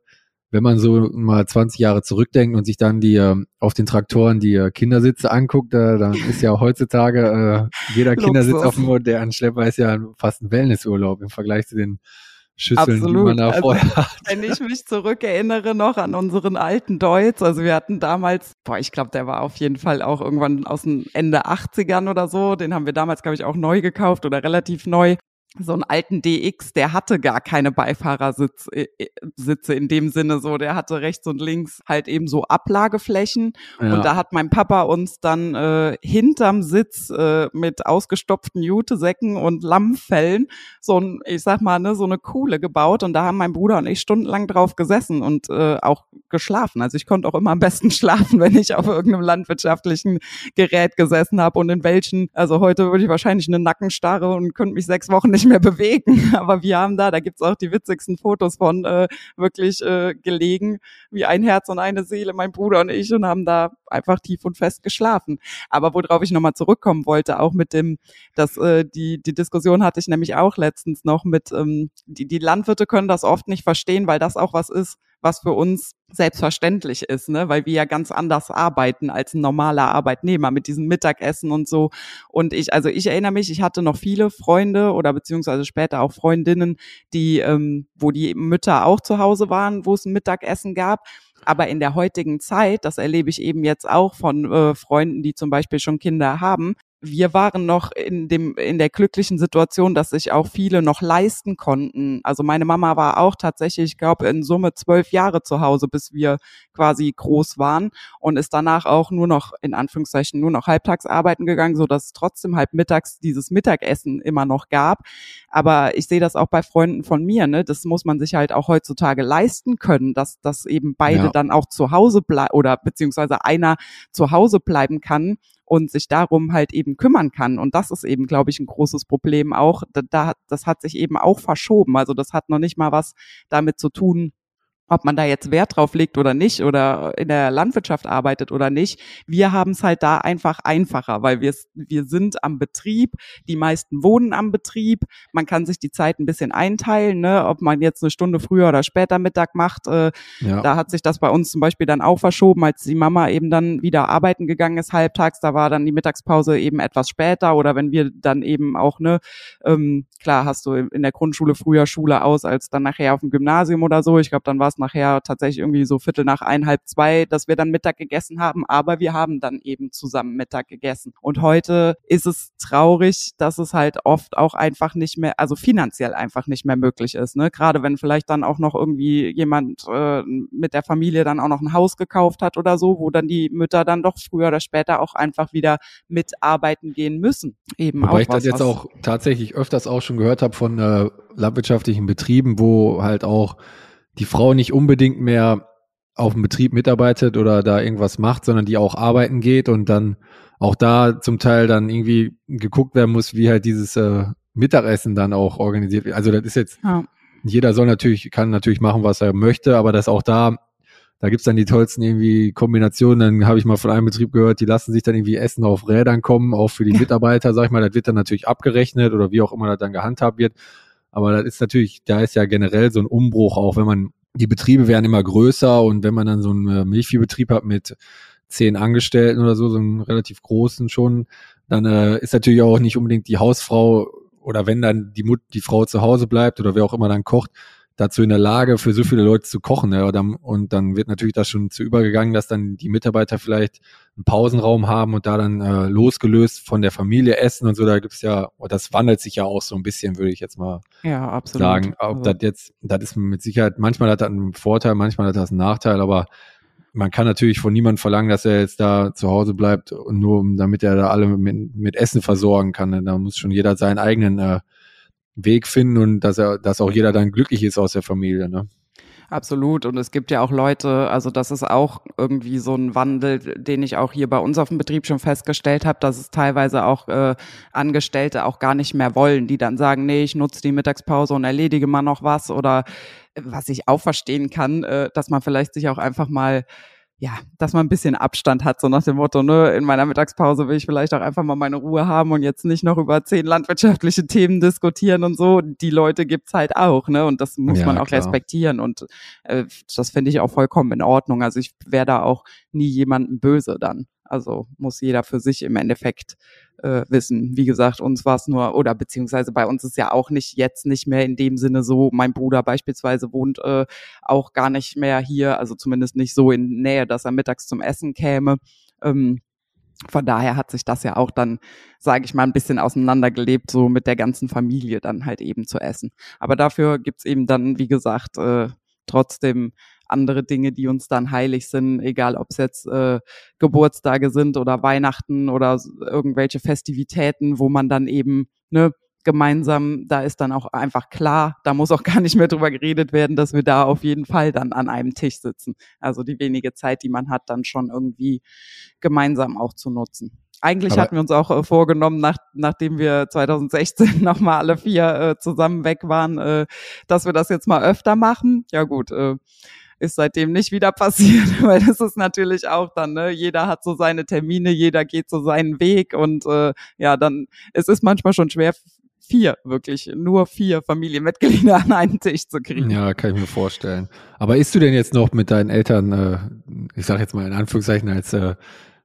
wenn man so mal 20 Jahre zurückdenkt und sich dann die äh, auf den Traktoren die äh, Kindersitze anguckt, äh, dann ist ja heutzutage äh, jeder Kindersitz auf dem modernen Schlepper ist ja fast ein Wellnessurlaub im Vergleich zu den Schüsseln, Absolut. die man da also, vorher hat. Wenn ich mich zurückerinnere noch an unseren alten Deutz, also wir hatten damals, boah, ich glaube, der war auf jeden Fall auch irgendwann aus den Ende 80ern oder so, den haben wir damals, glaube ich, auch neu gekauft oder relativ neu so einen alten DX, der hatte gar keine Beifahrersitze äh, äh, Sitze in dem Sinne so, der hatte rechts und links halt eben so Ablageflächen ja. und da hat mein Papa uns dann äh, hinterm Sitz äh, mit ausgestopften Jutesäcken und Lammfellen so ein, ich sag mal, ne, so eine Kuhle gebaut und da haben mein Bruder und ich stundenlang drauf gesessen und äh, auch geschlafen. Also ich konnte auch immer am besten schlafen, wenn ich auf irgendeinem landwirtschaftlichen Gerät gesessen habe und in welchen, also heute würde ich wahrscheinlich eine Nackenstarre und könnte mich sechs Wochen nicht mehr bewegen. Aber wir haben da, da gibt's auch die witzigsten Fotos von äh, wirklich äh, gelegen, wie ein Herz und eine Seele, mein Bruder und ich, und haben da einfach tief und fest geschlafen. Aber worauf ich nochmal zurückkommen wollte, auch mit dem, dass äh, die, die Diskussion hatte ich nämlich auch letztens noch mit, ähm, die, die Landwirte können das oft nicht verstehen, weil das auch was ist, was für uns selbstverständlich ist, ne? weil wir ja ganz anders arbeiten als ein normaler Arbeitnehmer mit diesem Mittagessen und so. Und ich, also ich erinnere mich, ich hatte noch viele Freunde oder beziehungsweise später auch Freundinnen, die, ähm, wo die Mütter auch zu Hause waren, wo es ein Mittagessen gab. Aber in der heutigen Zeit, das erlebe ich eben jetzt auch von äh, Freunden, die zum Beispiel schon Kinder haben, wir waren noch in dem in der glücklichen Situation, dass sich auch viele noch leisten konnten. Also meine Mama war auch tatsächlich, ich glaube, in Summe zwölf Jahre zu Hause, bis wir quasi groß waren und ist danach auch nur noch in Anführungszeichen nur noch halbtags arbeiten gegangen, so dass es trotzdem halb mittags dieses Mittagessen immer noch gab. Aber ich sehe das auch bei Freunden von mir. Ne, das muss man sich halt auch heutzutage leisten können, dass dass eben beide ja. dann auch zu Hause bleiben oder beziehungsweise einer zu Hause bleiben kann und sich darum halt eben kümmern kann. Und das ist eben, glaube ich, ein großes Problem auch. Da, das hat sich eben auch verschoben. Also das hat noch nicht mal was damit zu tun, ob man da jetzt Wert drauf legt oder nicht oder in der Landwirtschaft arbeitet oder nicht. Wir haben es halt da einfach einfacher, weil wir, wir sind am Betrieb, die meisten wohnen am Betrieb, man kann sich die Zeit ein bisschen einteilen, ne? ob man jetzt eine Stunde früher oder später Mittag macht. Äh, ja. Da hat sich das bei uns zum Beispiel dann auch verschoben, als die Mama eben dann wieder arbeiten gegangen ist halbtags, da war dann die Mittagspause eben etwas später oder wenn wir dann eben auch, ne, ähm, klar hast du in der Grundschule früher Schule aus als dann nachher auf dem Gymnasium oder so. Ich glaube, dann war es nachher tatsächlich irgendwie so Viertel nach ein, halb zwei, dass wir dann Mittag gegessen haben, aber wir haben dann eben zusammen Mittag gegessen. Und heute ist es traurig, dass es halt oft auch einfach nicht mehr, also finanziell einfach nicht mehr möglich ist. Ne? Gerade wenn vielleicht dann auch noch irgendwie jemand äh, mit der Familie dann auch noch ein Haus gekauft hat oder so, wo dann die Mütter dann doch früher oder später auch einfach wieder mitarbeiten gehen müssen. Eben Wobei auch ich das jetzt auch tatsächlich öfters auch schon gehört habe von äh, landwirtschaftlichen Betrieben, wo halt auch die Frau nicht unbedingt mehr auf dem Betrieb mitarbeitet oder da irgendwas macht, sondern die auch arbeiten geht und dann auch da zum Teil dann irgendwie geguckt werden muss, wie halt dieses äh, Mittagessen dann auch organisiert wird. Also das ist jetzt, ja. jeder soll natürlich, kann natürlich machen, was er möchte, aber das auch da, da gibt's dann die tollsten irgendwie Kombinationen. Dann habe ich mal von einem Betrieb gehört, die lassen sich dann irgendwie Essen auf Rädern kommen, auch für die Mitarbeiter, sag ich mal, das wird dann natürlich abgerechnet oder wie auch immer das dann gehandhabt wird. Aber das ist natürlich, da ist ja generell so ein Umbruch, auch wenn man, die Betriebe werden immer größer und wenn man dann so einen äh, Milchviehbetrieb hat mit zehn Angestellten oder so, so einen relativ großen schon, dann äh, ist natürlich auch nicht unbedingt die Hausfrau oder wenn dann die, Mut, die Frau zu Hause bleibt oder wer auch immer dann kocht, dazu in der Lage, für so viele Leute zu kochen. Ja, und dann wird natürlich das schon zu übergegangen, dass dann die Mitarbeiter vielleicht einen Pausenraum haben und da dann äh, losgelöst von der Familie essen und so. Da gibt's ja, das wandelt sich ja auch so ein bisschen, würde ich jetzt mal ja, absolut. sagen. Ob also. das jetzt, das ist mit Sicherheit, manchmal hat das einen Vorteil, manchmal hat das einen Nachteil, aber man kann natürlich von niemandem verlangen, dass er jetzt da zu Hause bleibt, nur damit er da alle mit, mit Essen versorgen kann. Da muss schon jeder seinen eigenen äh, Weg finden und dass er, dass auch jeder dann glücklich ist aus der Familie. Ne? Absolut. Und es gibt ja auch Leute, also das ist auch irgendwie so ein Wandel, den ich auch hier bei uns auf dem Betrieb schon festgestellt habe, dass es teilweise auch äh, Angestellte auch gar nicht mehr wollen, die dann sagen, nee, ich nutze die Mittagspause und erledige mal noch was oder äh, was ich auch verstehen kann, äh, dass man vielleicht sich auch einfach mal ja, dass man ein bisschen Abstand hat, so nach dem Motto, ne, in meiner Mittagspause will ich vielleicht auch einfach mal meine Ruhe haben und jetzt nicht noch über zehn landwirtschaftliche Themen diskutieren und so. Die Leute gibt's halt auch, ne, und das muss ja, man auch klar. respektieren und äh, das finde ich auch vollkommen in Ordnung. Also ich wäre da auch nie jemandem böse dann. Also muss jeder für sich im Endeffekt äh, wissen. Wie gesagt, uns war es nur, oder beziehungsweise bei uns ist ja auch nicht jetzt nicht mehr in dem Sinne so, mein Bruder beispielsweise wohnt äh, auch gar nicht mehr hier, also zumindest nicht so in Nähe, dass er mittags zum Essen käme. Ähm, von daher hat sich das ja auch dann, sage ich mal, ein bisschen auseinandergelebt, so mit der ganzen Familie dann halt eben zu essen. Aber dafür gibt's eben dann, wie gesagt, äh, trotzdem andere Dinge, die uns dann heilig sind, egal ob es jetzt äh, Geburtstage sind oder Weihnachten oder irgendwelche Festivitäten, wo man dann eben ne, gemeinsam, da ist dann auch einfach klar, da muss auch gar nicht mehr drüber geredet werden, dass wir da auf jeden Fall dann an einem Tisch sitzen. Also die wenige Zeit, die man hat, dann schon irgendwie gemeinsam auch zu nutzen. Eigentlich Aber hatten wir uns auch äh, vorgenommen, nach, nachdem wir 2016 nochmal alle vier äh, zusammen weg waren, äh, dass wir das jetzt mal öfter machen. Ja gut, äh, ist seitdem nicht wieder passiert, weil das ist natürlich auch dann, ne, jeder hat so seine Termine, jeder geht so seinen Weg und äh, ja, dann, es ist manchmal schon schwer, vier, wirklich nur vier Familienmitglieder an einen Tisch zu kriegen. Ja, kann ich mir vorstellen. Aber isst du denn jetzt noch mit deinen Eltern, äh, ich sag jetzt mal in Anführungszeichen als äh,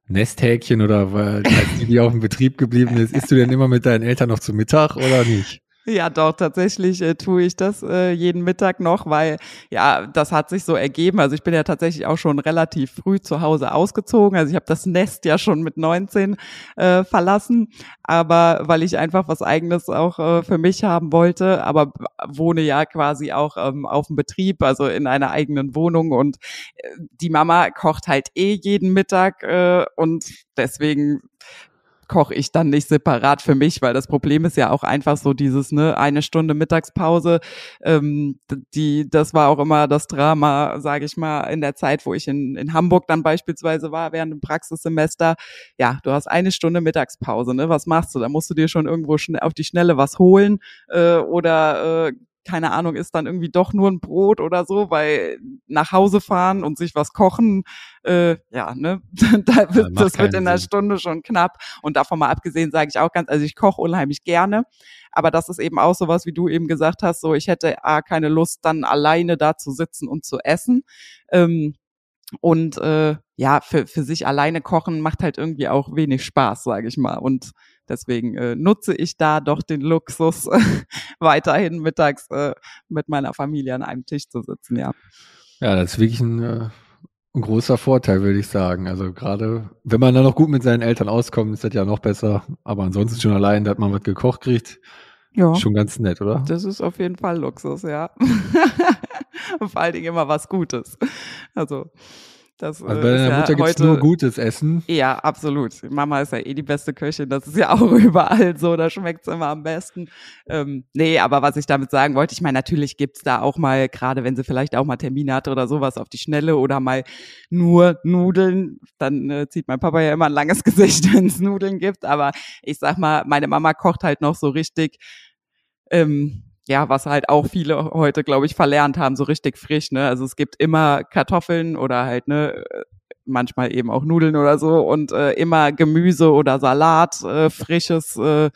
Nesthäkchen oder weil die, die auf dem Betrieb geblieben ist, isst du denn immer mit deinen Eltern noch zu Mittag oder nicht? Ja, doch, tatsächlich äh, tue ich das äh, jeden Mittag noch, weil ja, das hat sich so ergeben. Also ich bin ja tatsächlich auch schon relativ früh zu Hause ausgezogen. Also ich habe das Nest ja schon mit 19 äh, verlassen, aber weil ich einfach was eigenes auch äh, für mich haben wollte, aber wohne ja quasi auch ähm, auf dem Betrieb, also in einer eigenen Wohnung und äh, die Mama kocht halt eh jeden Mittag äh, und deswegen koche ich dann nicht separat für mich, weil das Problem ist ja auch einfach so dieses, ne, eine Stunde Mittagspause, ähm, die, das war auch immer das Drama, sage ich mal, in der Zeit, wo ich in, in Hamburg dann beispielsweise war, während dem Praxissemester. Ja, du hast eine Stunde Mittagspause, ne? Was machst du? Da musst du dir schon irgendwo schnell auf die Schnelle was holen äh, oder äh, keine Ahnung, ist dann irgendwie doch nur ein Brot oder so, weil nach Hause fahren und sich was kochen, äh, ja, ne, da wird, das wird in einer Stunde schon knapp. Und davon mal abgesehen sage ich auch ganz, also ich koche unheimlich gerne, aber das ist eben auch sowas, wie du eben gesagt hast, so ich hätte A, keine Lust, dann alleine da zu sitzen und zu essen. Ähm, und äh, ja, für, für sich alleine kochen macht halt irgendwie auch wenig Spaß, sage ich mal. Und deswegen äh, nutze ich da doch den Luxus, weiterhin mittags äh, mit meiner Familie an einem Tisch zu sitzen, ja. Ja, das ist wirklich ein, äh, ein großer Vorteil, würde ich sagen. Also gerade, wenn man dann noch gut mit seinen Eltern auskommt, ist das ja noch besser. Aber ansonsten schon allein, dass man was gekocht kriegt, ja. Schon ganz nett, oder? Das ist auf jeden Fall Luxus, ja. Vor allen Dingen immer was Gutes. Also, das also bei deiner ja Mutter gibt's nur gutes Essen. Ja, absolut. Mama ist ja eh die beste Köchin. Das ist ja auch überall so. Da schmeckt's immer am besten. Ähm, nee, aber was ich damit sagen wollte, ich meine, natürlich gibt's da auch mal, gerade wenn sie vielleicht auch mal Termine hatte oder sowas auf die Schnelle oder mal nur Nudeln, dann äh, zieht mein Papa ja immer ein langes Gesicht, wenn es Nudeln gibt. Aber ich sag mal, meine Mama kocht halt noch so richtig ähm, ja, was halt auch viele heute, glaube ich, verlernt haben, so richtig frisch, ne? Also es gibt immer Kartoffeln oder halt, ne, manchmal eben auch Nudeln oder so und äh, immer Gemüse oder Salat, äh, frisches, äh,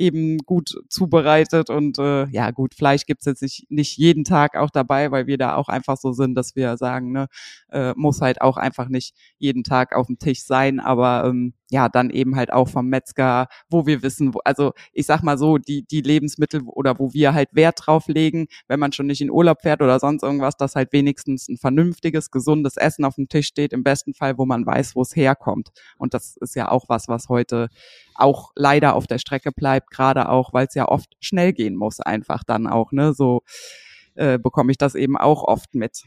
eben gut zubereitet und äh, ja gut, Fleisch gibt's jetzt nicht, nicht jeden Tag auch dabei, weil wir da auch einfach so sind, dass wir sagen, ne, äh, muss halt auch einfach nicht jeden Tag auf dem Tisch sein, aber ähm, ja, dann eben halt auch vom Metzger, wo wir wissen, wo, also ich sag mal so, die, die Lebensmittel oder wo wir halt Wert drauf legen, wenn man schon nicht in Urlaub fährt oder sonst irgendwas, dass halt wenigstens ein vernünftiges, gesundes Essen auf dem Tisch steht, im besten Fall, wo man weiß, wo es herkommt. Und das ist ja auch was, was heute auch leider auf der Strecke bleibt, gerade auch, weil es ja oft schnell gehen muss, einfach dann auch, ne, so äh, bekomme ich das eben auch oft mit.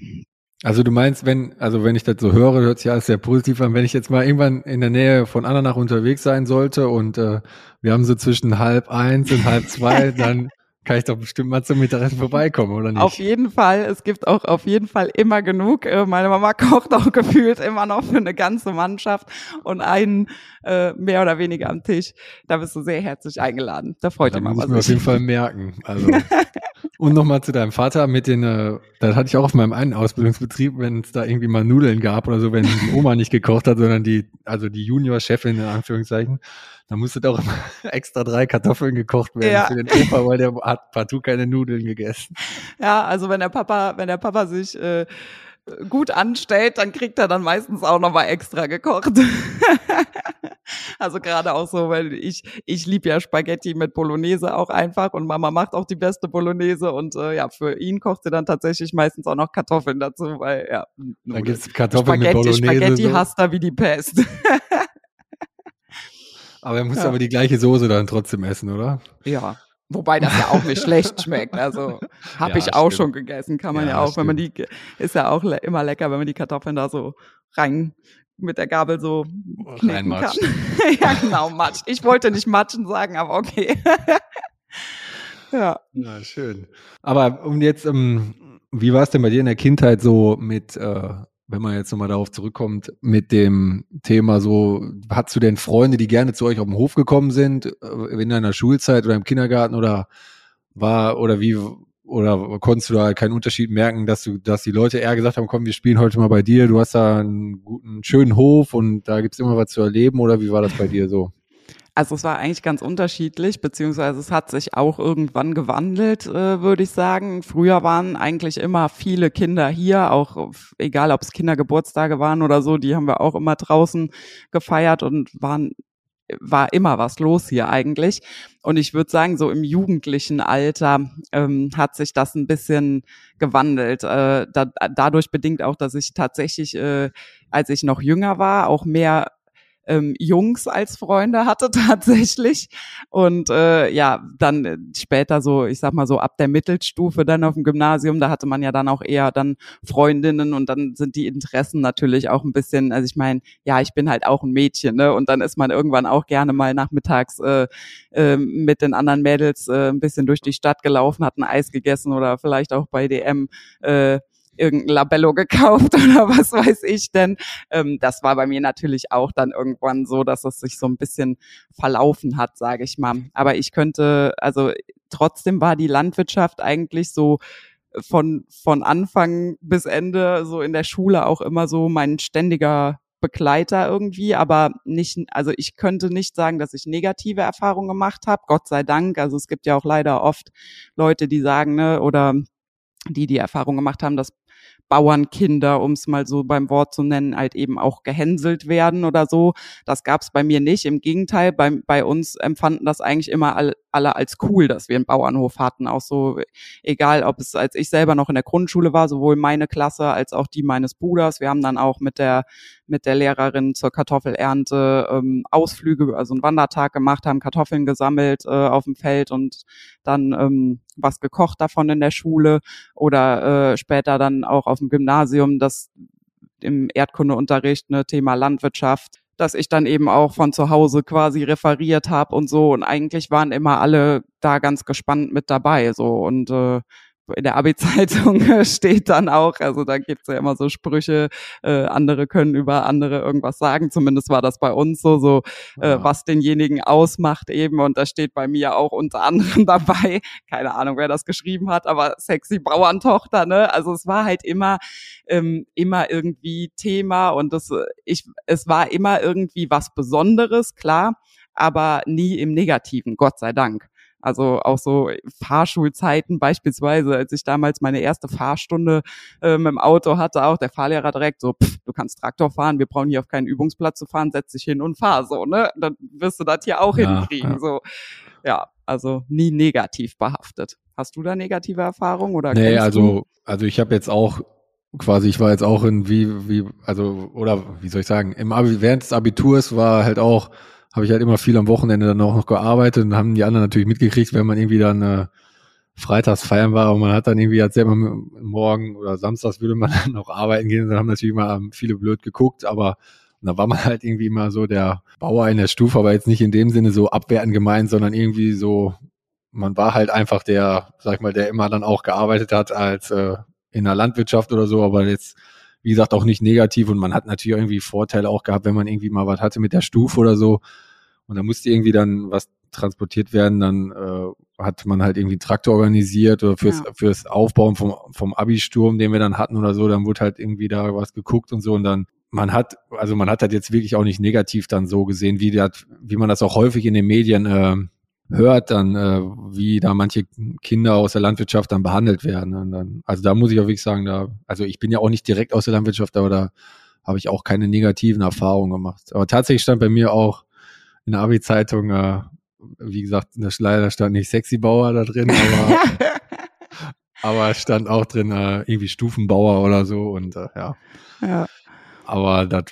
Also du meinst, wenn, also wenn ich das so höre, hört sich alles sehr positiv an. Wenn ich jetzt mal irgendwann in der Nähe von Andernach unterwegs sein sollte und äh, wir haben so zwischen halb eins und halb zwei, dann kann ich doch bestimmt mal zum Mittagessen vorbeikommen, oder nicht? Auf jeden Fall. Es gibt auch auf jeden Fall immer genug. Äh, meine Mama kocht auch gefühlt immer noch für eine ganze Mannschaft und einen äh, mehr oder weniger am Tisch. Da bist du sehr herzlich eingeladen. Da freut Mama sich. Das muss ich mir auf jeden Fall merken. Also. und nochmal zu deinem Vater mit den, äh, das hatte ich auch auf meinem einen Ausbildungsbetrieb, wenn es da irgendwie mal Nudeln gab oder so, wenn die Oma nicht gekocht hat, sondern die, also die Junior-Chefin in Anführungszeichen, da musste doch immer extra drei Kartoffeln gekocht werden ja. für den Opa, weil der hat partout keine Nudeln gegessen. Ja, also wenn der Papa, wenn der Papa sich äh, gut anstellt, dann kriegt er dann meistens auch noch mal extra gekocht. also gerade auch so, weil ich ich liebe ja Spaghetti mit Bolognese auch einfach und Mama macht auch die beste Bolognese und äh, ja, für ihn kocht sie dann tatsächlich meistens auch noch Kartoffeln dazu, weil ja, dann gibt's Kartoffeln Spaghetti, mit Bolognese. Spaghetti so. hasst er wie die Pest. Aber er muss ja. aber die gleiche Soße dann trotzdem essen, oder? Ja. Wobei das ja auch nicht schlecht schmeckt. Also habe ja, ich auch stimmt. schon gegessen. Kann man ja, ja auch, stimmt. wenn man die, ist ja auch le immer lecker, wenn man die Kartoffeln da so rein mit der Gabel so knicken kann. ja, genau, Matsch. Ich wollte nicht matschen sagen, aber okay. ja. Ja, schön. Aber um jetzt, um, wie war es denn bei dir in der Kindheit so mit äh, wenn man jetzt nochmal darauf zurückkommt, mit dem Thema so, hast du denn Freunde, die gerne zu euch auf den Hof gekommen sind, äh, in deiner Schulzeit oder im Kindergarten oder war, oder wie, oder konntest du da keinen Unterschied merken, dass du, dass die Leute eher gesagt haben, komm, wir spielen heute mal bei dir, du hast da einen guten, schönen Hof und da gibt's immer was zu erleben oder wie war das bei dir so? Also es war eigentlich ganz unterschiedlich, beziehungsweise es hat sich auch irgendwann gewandelt, äh, würde ich sagen. Früher waren eigentlich immer viele Kinder hier, auch egal ob es Kindergeburtstage waren oder so, die haben wir auch immer draußen gefeiert und waren war immer was los hier eigentlich. Und ich würde sagen, so im jugendlichen Alter ähm, hat sich das ein bisschen gewandelt. Äh, da, dadurch bedingt auch, dass ich tatsächlich, äh, als ich noch jünger war, auch mehr ähm, Jungs als Freunde hatte tatsächlich. Und äh, ja, dann äh, später so, ich sag mal so ab der Mittelstufe dann auf dem Gymnasium, da hatte man ja dann auch eher dann Freundinnen und dann sind die Interessen natürlich auch ein bisschen, also ich meine, ja, ich bin halt auch ein Mädchen, ne? Und dann ist man irgendwann auch gerne mal nachmittags äh, äh, mit den anderen Mädels äh, ein bisschen durch die Stadt gelaufen, hat ein Eis gegessen oder vielleicht auch bei DM äh, irgendein Labello gekauft oder was weiß ich denn. Ähm, das war bei mir natürlich auch dann irgendwann so, dass es sich so ein bisschen verlaufen hat, sage ich mal. Aber ich könnte, also trotzdem war die Landwirtschaft eigentlich so von, von Anfang bis Ende so in der Schule auch immer so mein ständiger Begleiter irgendwie, aber nicht, also ich könnte nicht sagen, dass ich negative Erfahrungen gemacht habe, Gott sei Dank. Also es gibt ja auch leider oft Leute, die sagen, ne, oder die die Erfahrung gemacht haben, dass Bauernkinder, um es mal so beim Wort zu nennen, halt eben auch gehänselt werden oder so. Das gab es bei mir nicht. Im Gegenteil, bei, bei uns empfanden das eigentlich immer alle, alle als cool, dass wir einen Bauernhof hatten. Auch so, egal ob es als ich selber noch in der Grundschule war, sowohl meine Klasse als auch die meines Bruders. Wir haben dann auch mit der mit der Lehrerin zur Kartoffelernte ähm, Ausflüge, also einen Wandertag gemacht, haben Kartoffeln gesammelt äh, auf dem Feld und dann ähm, was gekocht davon in der Schule oder äh, später dann auch auf dem Gymnasium, das im Erdkundeunterricht, ne, Thema Landwirtschaft, dass ich dann eben auch von zu Hause quasi referiert habe und so. Und eigentlich waren immer alle da ganz gespannt mit dabei. So und äh, in der Abi-Zeitung steht dann auch, also da gibt's ja immer so Sprüche, äh, andere können über andere irgendwas sagen, zumindest war das bei uns so, so äh, was denjenigen ausmacht eben und da steht bei mir auch unter anderem dabei, keine Ahnung, wer das geschrieben hat, aber sexy Bauerntochter, ne? Also es war halt immer, ähm, immer irgendwie Thema und das, ich, es war immer irgendwie was Besonderes, klar, aber nie im Negativen, Gott sei Dank. Also auch so Fahrschulzeiten beispielsweise, als ich damals meine erste Fahrstunde ähm, im Auto hatte, auch der Fahrlehrer direkt so, pff, du kannst Traktor fahren, wir brauchen hier auf keinen Übungsplatz zu fahren, setz dich hin und fahr so, ne? Dann wirst du das hier auch ja, hinkriegen. Ja. So, ja, also nie negativ behaftet. Hast du da negative Erfahrungen oder? Nee, also, du? also ich habe jetzt auch quasi, ich war jetzt auch in wie, wie, also, oder wie soll ich sagen, im Abi, während des Abiturs war halt auch habe ich halt immer viel am Wochenende dann auch noch gearbeitet und haben die anderen natürlich mitgekriegt, wenn man irgendwie dann äh, freitags feiern war und man hat dann irgendwie als selber morgen oder samstags würde man dann noch arbeiten gehen, dann haben natürlich immer viele blöd geguckt, aber und da war man halt irgendwie immer so der Bauer in der Stufe, aber jetzt nicht in dem Sinne so abwertend gemeint, sondern irgendwie so, man war halt einfach der, sag ich mal, der immer dann auch gearbeitet hat als äh, in der Landwirtschaft oder so, aber jetzt wie gesagt, auch nicht negativ und man hat natürlich irgendwie Vorteile auch gehabt, wenn man irgendwie mal was hatte mit der Stufe oder so und da musste irgendwie dann was transportiert werden, dann äh, hat man halt irgendwie einen Traktor organisiert oder fürs, ja. fürs Aufbauen vom, vom Abi-Sturm, den wir dann hatten oder so, dann wurde halt irgendwie da was geguckt und so und dann man hat, also man hat das jetzt wirklich auch nicht negativ dann so gesehen, wie das, wie man das auch häufig in den Medien äh, hört dann, äh, wie da manche Kinder aus der Landwirtschaft dann behandelt werden. Und dann, also da muss ich auch wirklich sagen, da, also ich bin ja auch nicht direkt aus der Landwirtschaft, aber da habe ich auch keine negativen Erfahrungen gemacht. Aber tatsächlich stand bei mir auch in der Abi-Zeitung, äh, wie gesagt, das leider stand nicht Sexy Bauer da drin, aber, aber stand auch drin äh, irgendwie Stufenbauer oder so und äh, ja. ja. Aber das,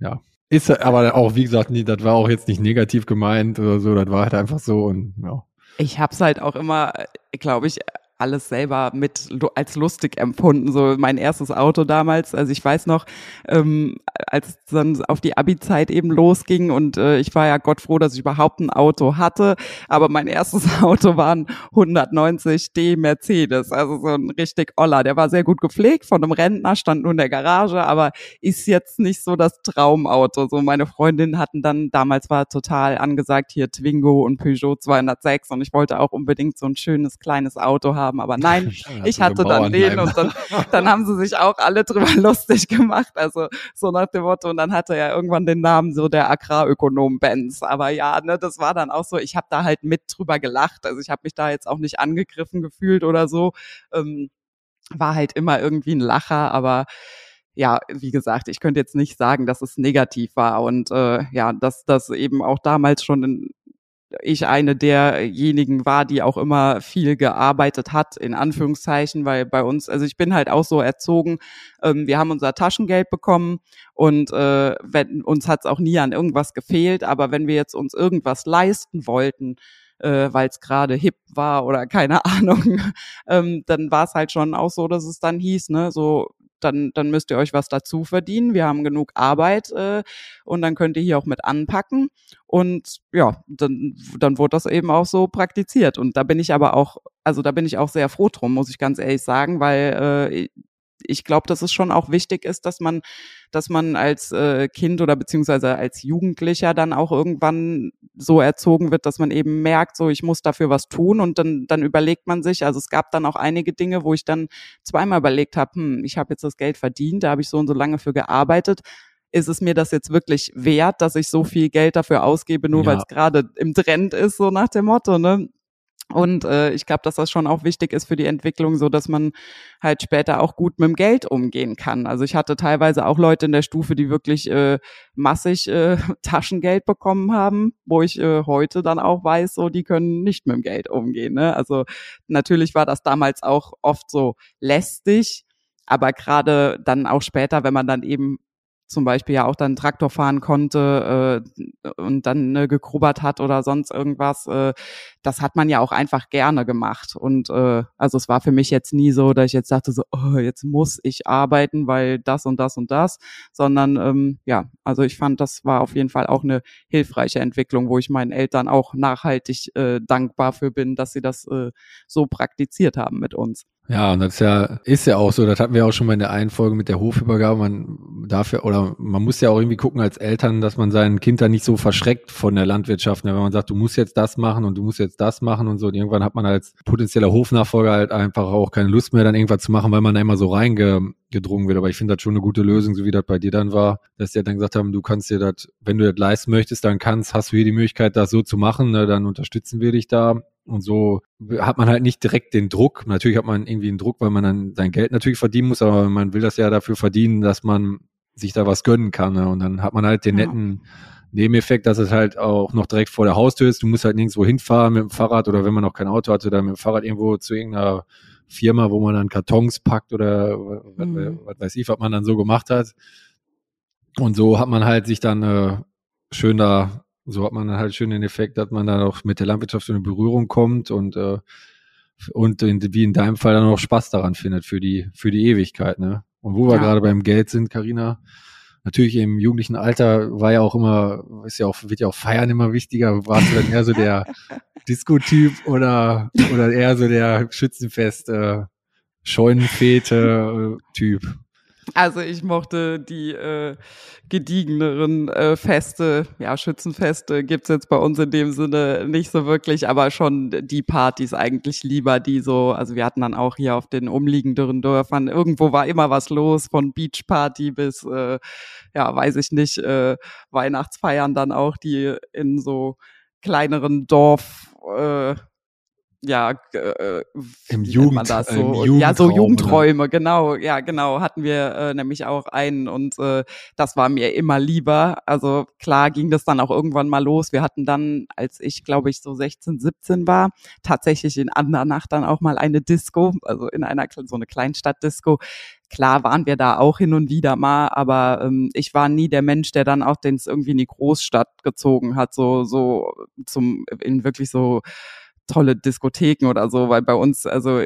ja, ist aber auch, wie gesagt, nie, das war auch jetzt nicht negativ gemeint oder so, das war halt einfach so und ja. Ich hab's halt auch immer, glaube ich, alles selber mit als lustig empfunden. So mein erstes Auto damals, also ich weiß noch, ähm, als dann auf die Abi-Zeit eben losging und äh, ich war ja Gott froh, dass ich überhaupt ein Auto hatte, aber mein erstes Auto war ein 190D Mercedes, also so ein richtig Oller. Der war sehr gut gepflegt, von einem Rentner, stand nur in der Garage, aber ist jetzt nicht so das Traumauto. So meine Freundinnen hatten dann, damals war total angesagt hier Twingo und Peugeot 206 und ich wollte auch unbedingt so ein schönes kleines Auto haben haben. Aber nein, ich hatte dann den und dann, dann haben sie sich auch alle drüber lustig gemacht. Also so nach dem Motto, und dann hatte er irgendwann den Namen so der Agrarökonom Benz. Aber ja, ne, das war dann auch so, ich habe da halt mit drüber gelacht. Also ich habe mich da jetzt auch nicht angegriffen gefühlt oder so. Ähm, war halt immer irgendwie ein Lacher, aber ja, wie gesagt, ich könnte jetzt nicht sagen, dass es negativ war und äh, ja, dass das eben auch damals schon in, ich eine derjenigen war, die auch immer viel gearbeitet hat, in Anführungszeichen, weil bei uns, also ich bin halt auch so erzogen, ähm, wir haben unser Taschengeld bekommen und äh, wenn, uns hat es auch nie an irgendwas gefehlt, aber wenn wir jetzt uns irgendwas leisten wollten, äh, weil es gerade hip war oder keine Ahnung, ähm, dann war es halt schon auch so, dass es dann hieß, ne, so dann, dann müsst ihr euch was dazu verdienen. Wir haben genug Arbeit äh, und dann könnt ihr hier auch mit anpacken. Und ja, dann, dann wurde das eben auch so praktiziert. Und da bin ich aber auch, also da bin ich auch sehr froh drum, muss ich ganz ehrlich sagen, weil äh, ich glaube, dass es schon auch wichtig ist, dass man, dass man als äh, Kind oder beziehungsweise als Jugendlicher dann auch irgendwann so erzogen wird, dass man eben merkt, so ich muss dafür was tun und dann, dann überlegt man sich, also es gab dann auch einige Dinge, wo ich dann zweimal überlegt habe, hm, ich habe jetzt das Geld verdient, da habe ich so und so lange für gearbeitet ist es mir das jetzt wirklich wert, dass ich so viel Geld dafür ausgebe, nur ja. weil es gerade im Trend ist, so nach dem Motto, ne? Und äh, ich glaube, dass das schon auch wichtig ist für die Entwicklung, so dass man halt später auch gut mit dem Geld umgehen kann. Also ich hatte teilweise auch Leute in der Stufe, die wirklich äh, massig äh, Taschengeld bekommen haben, wo ich äh, heute dann auch weiß, so die können nicht mit dem Geld umgehen. Ne? Also natürlich war das damals auch oft so lästig, aber gerade dann auch später, wenn man dann eben zum Beispiel ja auch dann Traktor fahren konnte äh, und dann äh, gekrubbert hat oder sonst irgendwas, äh, das hat man ja auch einfach gerne gemacht. Und äh, also es war für mich jetzt nie so, dass ich jetzt dachte so, oh, jetzt muss ich arbeiten, weil das und das und das, sondern ähm, ja, also ich fand, das war auf jeden Fall auch eine hilfreiche Entwicklung, wo ich meinen Eltern auch nachhaltig äh, dankbar für bin, dass sie das äh, so praktiziert haben mit uns. Ja, und das ist ja, ist ja auch so, das hatten wir auch schon mal in der einen Folge mit der Hofübergabe, man darf ja, oder man muss ja auch irgendwie gucken als Eltern, dass man sein Kind da nicht so verschreckt von der Landwirtschaft, ne? wenn man sagt, du musst jetzt das machen und du musst jetzt das machen und so, und irgendwann hat man als potenzieller Hofnachfolger halt einfach auch keine Lust mehr, dann irgendwas zu machen, weil man da immer so reingedrungen wird, aber ich finde das schon eine gute Lösung, so wie das bei dir dann war, dass die dann gesagt haben, du kannst dir das, wenn du das leisten möchtest, dann kannst, hast du hier die Möglichkeit, das so zu machen, ne? dann unterstützen wir dich da und so hat man halt nicht direkt den Druck. Natürlich hat man irgendwie einen Druck, weil man dann sein Geld natürlich verdienen muss, aber man will das ja dafür verdienen, dass man sich da was gönnen kann. Ne? Und dann hat man halt den netten Nebeneffekt, dass es halt auch noch direkt vor der Haustür ist. Du musst halt nirgendwo hinfahren mit dem Fahrrad oder wenn man noch kein Auto hatte, dann mit dem Fahrrad irgendwo zu irgendeiner Firma, wo man dann Kartons packt oder mhm. was, was, weiß ich, was man dann so gemacht hat. Und so hat man halt sich dann äh, schön da so hat man dann halt schön den Effekt, dass man dann auch mit der Landwirtschaft in Berührung kommt und äh, und in, wie in deinem Fall dann auch Spaß daran findet für die für die Ewigkeit, ne? Und wo wir ja. gerade beim Geld sind, Karina, natürlich im jugendlichen Alter war ja auch immer, ist ja auch, wird ja auch Feiern immer wichtiger. Warst du dann eher so der Disco-Typ oder, oder eher so der Schützenfest, äh, Scheunenfete-Typ? Also ich mochte die äh, gediegeneren äh, Feste, ja, Schützenfeste gibt's jetzt bei uns in dem Sinne nicht so wirklich, aber schon die Partys eigentlich lieber, die so, also wir hatten dann auch hier auf den umliegenderen Dörfern, irgendwo war immer was los, von Beachparty bis, äh, ja, weiß ich nicht, äh, Weihnachtsfeiern dann auch, die in so kleineren Dorf, äh, ja, äh, im Jugend, das so? ja, so Jugendräume, genau, ja, genau, hatten wir äh, nämlich auch einen und äh, das war mir immer lieber. Also klar ging das dann auch irgendwann mal los. Wir hatten dann, als ich glaube ich so 16, 17 war, tatsächlich in Andernach dann auch mal eine Disco, also in einer so eine Kleinstadt-Disco. Klar waren wir da auch hin und wieder mal, aber ähm, ich war nie der Mensch, der dann auch den irgendwie in die Großstadt gezogen hat, so so zum in wirklich so tolle Diskotheken oder so, weil bei uns, also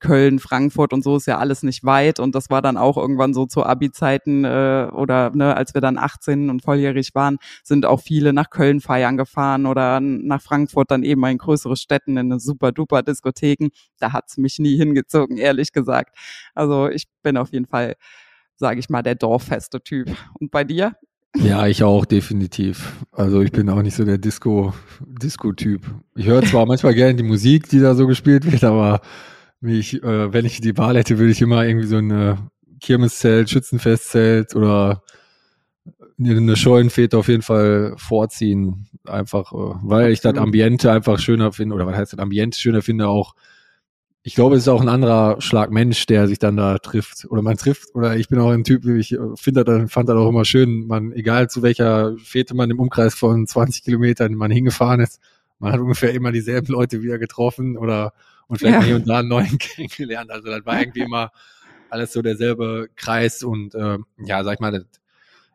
Köln, Frankfurt und so ist ja alles nicht weit und das war dann auch irgendwann so zu Abi-Zeiten äh, oder ne, als wir dann 18 und volljährig waren, sind auch viele nach Köln feiern gefahren oder nach Frankfurt dann eben in größere Städten in eine super duper Diskotheken. Da hat's mich nie hingezogen, ehrlich gesagt. Also ich bin auf jeden Fall, sage ich mal, der dorffeste Typ. Und bei dir? Ja, ich auch, definitiv. Also ich bin auch nicht so der Disco, Disco-Typ. Ich höre zwar manchmal gerne die Musik, die da so gespielt wird, aber mich, äh, wenn ich die Wahl hätte, würde ich immer irgendwie so eine Kirmeszelt, Schützenfestzelt oder eine Scheunenfete auf jeden Fall vorziehen. Einfach, äh, weil ich das Ambiente einfach schöner finde, oder was heißt das Ambiente schöner finde, auch ich glaube, es ist auch ein anderer Schlag Mensch, der sich dann da trifft. Oder man trifft, oder ich bin auch ein Typ, ich finde das, fand das auch immer schön, man, egal zu welcher Fete man im Umkreis von 20 Kilometern man hingefahren ist, man hat ungefähr immer dieselben Leute wieder getroffen oder und vielleicht ja. hier und da einen neuen kennengelernt. Also das war irgendwie immer alles so derselbe Kreis und äh, ja, sag ich mal, das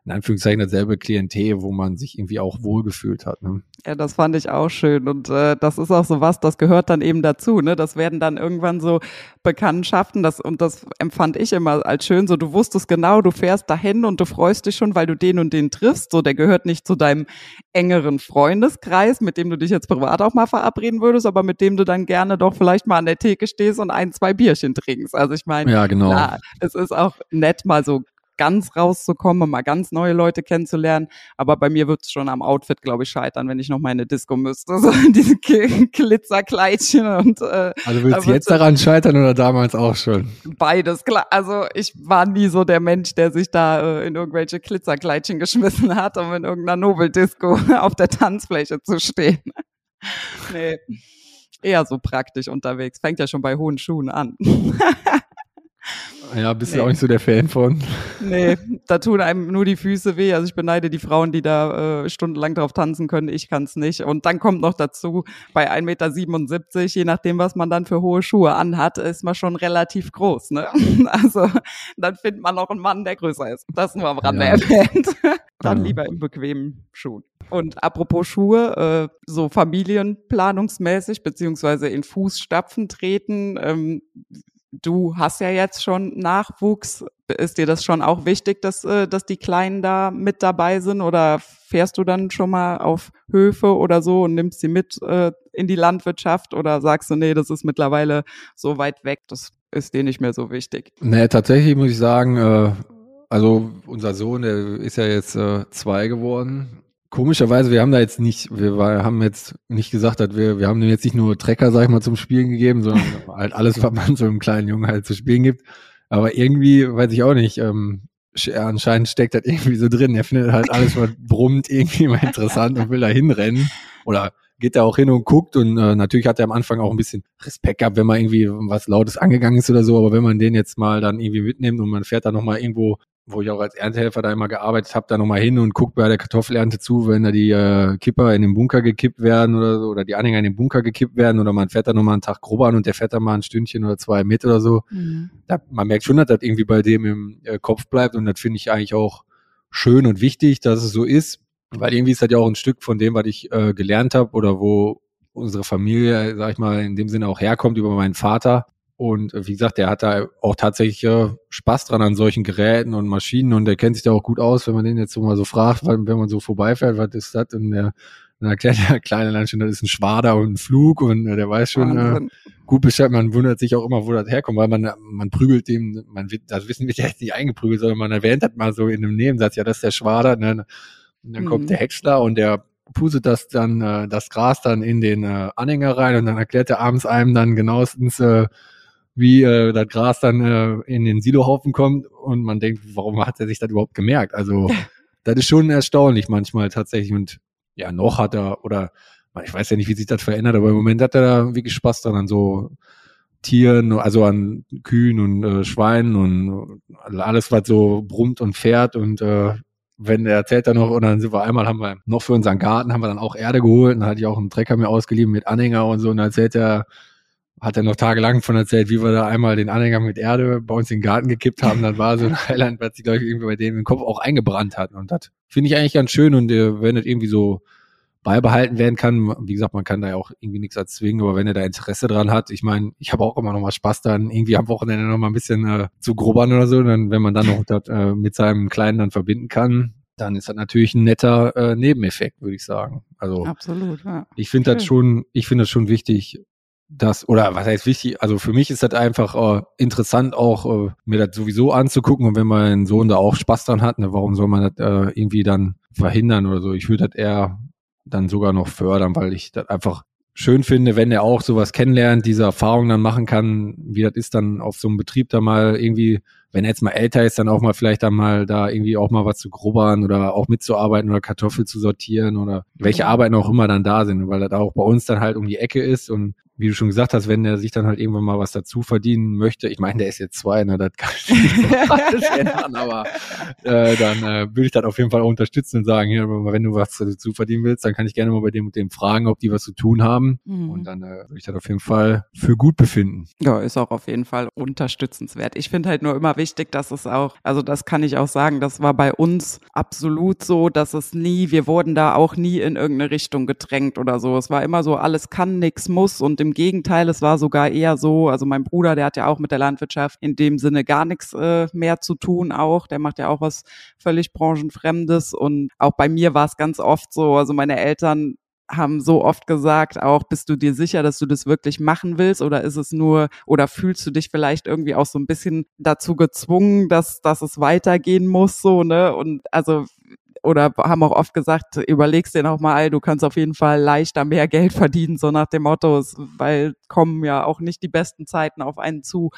in Anführungszeichen dasselbe Klientel, wo man sich irgendwie auch wohlgefühlt hat. Ne? Ja, das fand ich auch schön. Und äh, das ist auch so was, das gehört dann eben dazu. Ne? Das werden dann irgendwann so Bekanntschaften. Das, und das empfand ich immer als schön. So, du wusstest genau, du fährst dahin und du freust dich schon, weil du den und den triffst. So, der gehört nicht zu deinem engeren Freundeskreis, mit dem du dich jetzt privat auch mal verabreden würdest, aber mit dem du dann gerne doch vielleicht mal an der Theke stehst und ein, zwei Bierchen trinkst. Also ich meine, ja, genau. klar, es ist auch nett, mal so ganz rauszukommen und mal ganz neue Leute kennenzulernen. Aber bei mir wird es schon am Outfit, glaube ich, scheitern, wenn ich noch meine Disco müsste. So diese Glitzerkleidchen und äh, Also willst du jetzt daran scheitern oder damals auch schon? Beides, klar. Also ich war nie so der Mensch, der sich da äh, in irgendwelche Glitzerkleidchen geschmissen hat, um in irgendeiner Nobeldisco auf der Tanzfläche zu stehen. nee. Eher so praktisch unterwegs. Fängt ja schon bei hohen Schuhen an. Ja, bist nee. du auch nicht so der Fan von? Nee, da tun einem nur die Füße weh. Also ich beneide die Frauen, die da äh, stundenlang drauf tanzen können. Ich kann es nicht. Und dann kommt noch dazu, bei 1,77 Meter, je nachdem, was man dann für hohe Schuhe anhat, ist man schon relativ groß. Ne? Also dann findet man noch einen Mann, der größer ist. Das nur am Rande ja. erwähnt. dann lieber im bequemen Schuh. Und apropos Schuhe, äh, so familienplanungsmäßig, beziehungsweise in Fußstapfen treten, ähm, du hast ja jetzt schon Nachwuchs. Ist dir das schon auch wichtig, dass, äh, dass die Kleinen da mit dabei sind? Oder fährst du dann schon mal auf Höfe oder so und nimmst sie mit äh, in die Landwirtschaft? Oder sagst du, nee, das ist mittlerweile so weit weg, das ist dir nicht mehr so wichtig? Nee, tatsächlich muss ich sagen, äh, also unser Sohn, der ist ja jetzt zwei geworden Komischerweise, wir haben da jetzt nicht, wir war, haben jetzt nicht gesagt, dass wir, wir haben dem jetzt nicht nur Trecker, sag ich mal, zum Spielen gegeben, sondern halt alles, was man so einem kleinen Jungen halt zu spielen gibt. Aber irgendwie, weiß ich auch nicht, ähm, anscheinend steckt das irgendwie so drin. Er findet halt alles, was brummt, irgendwie mal interessant und will da hinrennen. Oder geht da auch hin und guckt und äh, natürlich hat er am Anfang auch ein bisschen Respekt gehabt, wenn man irgendwie was Lautes angegangen ist oder so, aber wenn man den jetzt mal dann irgendwie mitnimmt und man fährt da nochmal irgendwo wo ich auch als Erntehelfer da immer gearbeitet habe, da nochmal hin und guckt bei der Kartoffelernte zu, wenn da die äh, Kipper in den Bunker gekippt werden oder so, oder die Anhänger in den Bunker gekippt werden, oder man fährt da nochmal einen Tag grob an und der fährt da mal ein Stündchen oder zwei mit oder so. Mhm. Da, man merkt schon, dass das irgendwie bei dem im äh, Kopf bleibt und das finde ich eigentlich auch schön und wichtig, dass es so ist, weil irgendwie ist das ja auch ein Stück von dem, was ich äh, gelernt habe oder wo unsere Familie, sag ich mal, in dem Sinne auch herkommt über meinen Vater. Und äh, wie gesagt, der hat da auch tatsächlich äh, Spaß dran an solchen Geräten und Maschinen und der kennt sich da auch gut aus, wenn man den jetzt so mal so fragt, wenn man so vorbeifährt, was ist das? Und der dann erklärt der Kleine dann schon, das ist ein Schwader und ein Flug und äh, der weiß schon äh, gut Bescheid. Man wundert sich auch immer, wo das herkommt, weil man, man prügelt dem, man wird, das Wissen wird ja jetzt nicht eingeprügelt, sondern man erwähnt das mal so in einem Nebensatz, ja, das ist der Schwader. Ne? Und dann mhm. kommt der Häcksler und der pustet das dann, äh, das Gras dann in den äh, Anhänger rein und dann erklärt er abends einem dann genauestens, äh, wie äh, das Gras dann äh, in den Silohaufen kommt und man denkt, warum hat er sich das überhaupt gemerkt? Also das ist schon erstaunlich manchmal tatsächlich und ja, noch hat er oder ich weiß ja nicht, wie sich das verändert, aber im Moment hat er da wirklich Spaß dran an so Tieren, also an Kühen und äh, Schweinen und alles, was so brummt und fährt und äh, wenn der erzählt dann noch, und dann sind wir einmal, haben wir noch für unseren Garten, haben wir dann auch Erde geholt, und dann hatte ich auch einen Trecker mir ausgeliehen mit Anhänger und so, und dann erzählt er, hat er noch tagelang von erzählt, wie wir da einmal den Anhänger mit Erde bei uns in den Garten gekippt haben. Dann war so ein Highland, was sich, glaube ich, irgendwie bei denen im Kopf auch eingebrannt hat. Und das finde ich eigentlich ganz schön. Und äh, wenn das irgendwie so beibehalten werden kann, wie gesagt, man kann da ja auch irgendwie nichts erzwingen, aber wenn er da Interesse dran hat, ich meine, ich habe auch immer noch mal Spaß dann, irgendwie am Wochenende noch mal ein bisschen äh, zu grobern oder so, dann, wenn man dann noch das äh, mit seinem Kleinen dann verbinden kann, dann ist das natürlich ein netter äh, Nebeneffekt, würde ich sagen. Also absolut. Ja. Ich finde das schon, ich finde das schon wichtig, das, oder was heißt wichtig, also für mich ist das einfach äh, interessant auch, äh, mir das sowieso anzugucken und wenn mein Sohn da auch Spaß dran hat, ne, warum soll man das äh, irgendwie dann verhindern oder so? Ich würde das eher dann sogar noch fördern, weil ich das einfach schön finde, wenn er auch sowas kennenlernt, diese Erfahrung dann machen kann, wie das ist dann auf so einem Betrieb da mal irgendwie, wenn er jetzt mal älter ist, dann auch mal vielleicht dann mal da irgendwie auch mal was zu grubbern oder auch mitzuarbeiten oder Kartoffel zu sortieren oder welche Arbeiten auch immer dann da sind, weil das auch bei uns dann halt um die Ecke ist und wie du schon gesagt hast, wenn er sich dann halt irgendwann mal was dazu verdienen möchte, ich meine, der ist jetzt zwei, ne, das kann ich nicht alles ändern, aber äh, dann äh, würde ich das auf jeden Fall auch unterstützen und sagen, hier, wenn du was dazu verdienen willst, dann kann ich gerne mal bei dem und dem fragen, ob die was zu tun haben. Mhm. Und dann äh, würde ich das auf jeden Fall für gut befinden. Ja, ist auch auf jeden Fall unterstützenswert. Ich finde halt nur immer wichtig, dass es auch, also das kann ich auch sagen, das war bei uns absolut so, dass es nie, wir wurden da auch nie in irgendeine Richtung gedrängt oder so. Es war immer so, alles kann, nix muss und im Gegenteil, es war sogar eher so, also mein Bruder, der hat ja auch mit der Landwirtschaft in dem Sinne gar nichts äh, mehr zu tun auch. Der macht ja auch was völlig branchenfremdes und auch bei mir war es ganz oft so, also meine Eltern haben so oft gesagt, auch bist du dir sicher, dass du das wirklich machen willst oder ist es nur oder fühlst du dich vielleicht irgendwie auch so ein bisschen dazu gezwungen, dass dass es weitergehen muss so, ne? Und also oder haben auch oft gesagt, überlegst dir noch mal, du kannst auf jeden Fall leichter mehr Geld verdienen, so nach dem Motto, weil kommen ja auch nicht die besten Zeiten auf einen zu.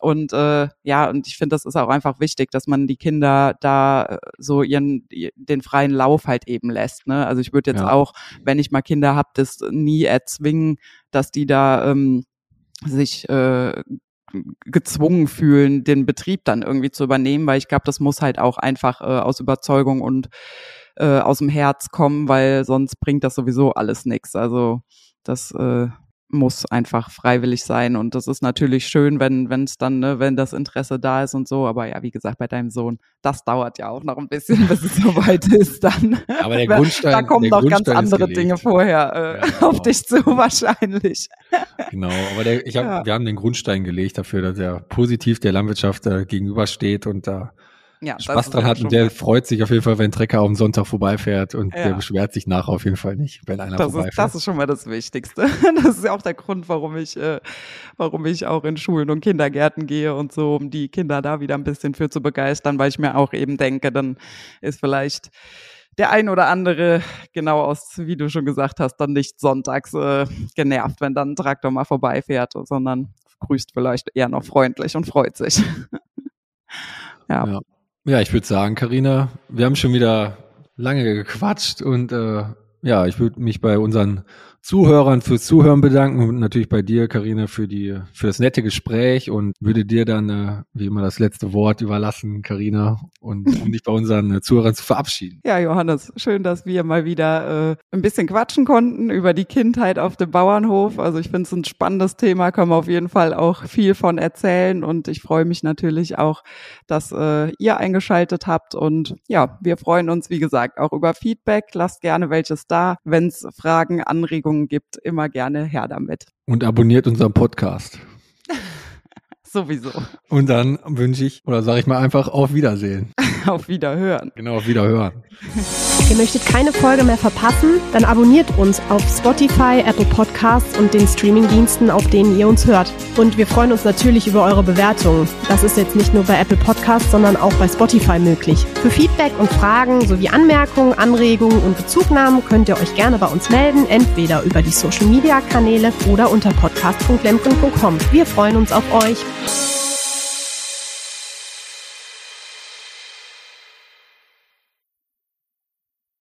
Und äh, ja, und ich finde, das ist auch einfach wichtig, dass man die Kinder da äh, so ihren den freien Lauf halt eben lässt. Ne? Also ich würde jetzt ja. auch, wenn ich mal Kinder habe, das nie erzwingen, dass die da ähm, sich äh, gezwungen fühlen, den Betrieb dann irgendwie zu übernehmen, weil ich glaube, das muss halt auch einfach äh, aus Überzeugung und äh, aus dem Herz kommen, weil sonst bringt das sowieso alles nichts. Also das äh, muss einfach freiwillig sein und das ist natürlich schön, wenn wenn es dann, ne, wenn das Interesse da ist und so. Aber ja, wie gesagt, bei deinem Sohn, das dauert ja auch noch ein bisschen, bis es soweit ist. Dann, aber der Grundstein, da kommen noch ganz andere Dinge vorher äh, ja, genau. auf dich zu wahrscheinlich. Genau, aber der, ich hab, ja. wir haben den Grundstein gelegt dafür, dass er positiv der Landwirtschaft äh, gegenübersteht und da ja, Spaß dran hat und der freut sich auf jeden Fall, wenn ein Trecker am Sonntag vorbeifährt und ja. der beschwert sich nachher auf jeden Fall nicht, wenn einer das vorbeifährt. Ist, das ist schon mal das Wichtigste. Das ist ja auch der Grund, warum ich, äh, warum ich auch in Schulen und Kindergärten gehe und so, um die Kinder da wieder ein bisschen für zu begeistern, weil ich mir auch eben denke, dann ist vielleicht der ein oder andere, genau aus, wie du schon gesagt hast, dann nicht sonntags äh, genervt, wenn dann ein Traktor mal vorbeifährt, sondern grüßt vielleicht eher noch freundlich und freut sich. ja. ja. Ja, ich würde sagen, Karina, wir haben schon wieder lange gequatscht und äh, ja, ich würde mich bei unseren Zuhörern fürs Zuhören bedanken und natürlich bei dir, Karina, für die für das nette Gespräch und würde dir dann äh, wie immer das letzte Wort überlassen, Karina, und um dich bei unseren äh, Zuhörern zu verabschieden. Ja, Johannes, schön, dass wir mal wieder äh, ein bisschen quatschen konnten über die Kindheit auf dem Bauernhof. Also ich finde es ein spannendes Thema, kann man auf jeden Fall auch viel von erzählen und ich freue mich natürlich auch, dass äh, ihr eingeschaltet habt und ja, wir freuen uns, wie gesagt, auch über Feedback. Lasst gerne welches da, wenn es Fragen, Anregungen Anregungen gibt, immer gerne her damit. Und abonniert unseren Podcast. Sowieso. Und dann wünsche ich, oder sage ich mal einfach, auf Wiedersehen. auf Wiederhören. Genau, auf Wiederhören. Ihr möchtet keine Folge mehr verpassen? Dann abonniert uns auf Spotify, Apple Podcasts und den Streamingdiensten, auf denen ihr uns hört. Und wir freuen uns natürlich über eure Bewertungen. Das ist jetzt nicht nur bei Apple Podcasts, sondern auch bei Spotify möglich. Für Feedback und Fragen sowie Anmerkungen, Anregungen und Bezugnahmen könnt ihr euch gerne bei uns melden, entweder über die Social Media Kanäle oder unter podcast.lemken.com. Wir freuen uns auf euch. Thank you.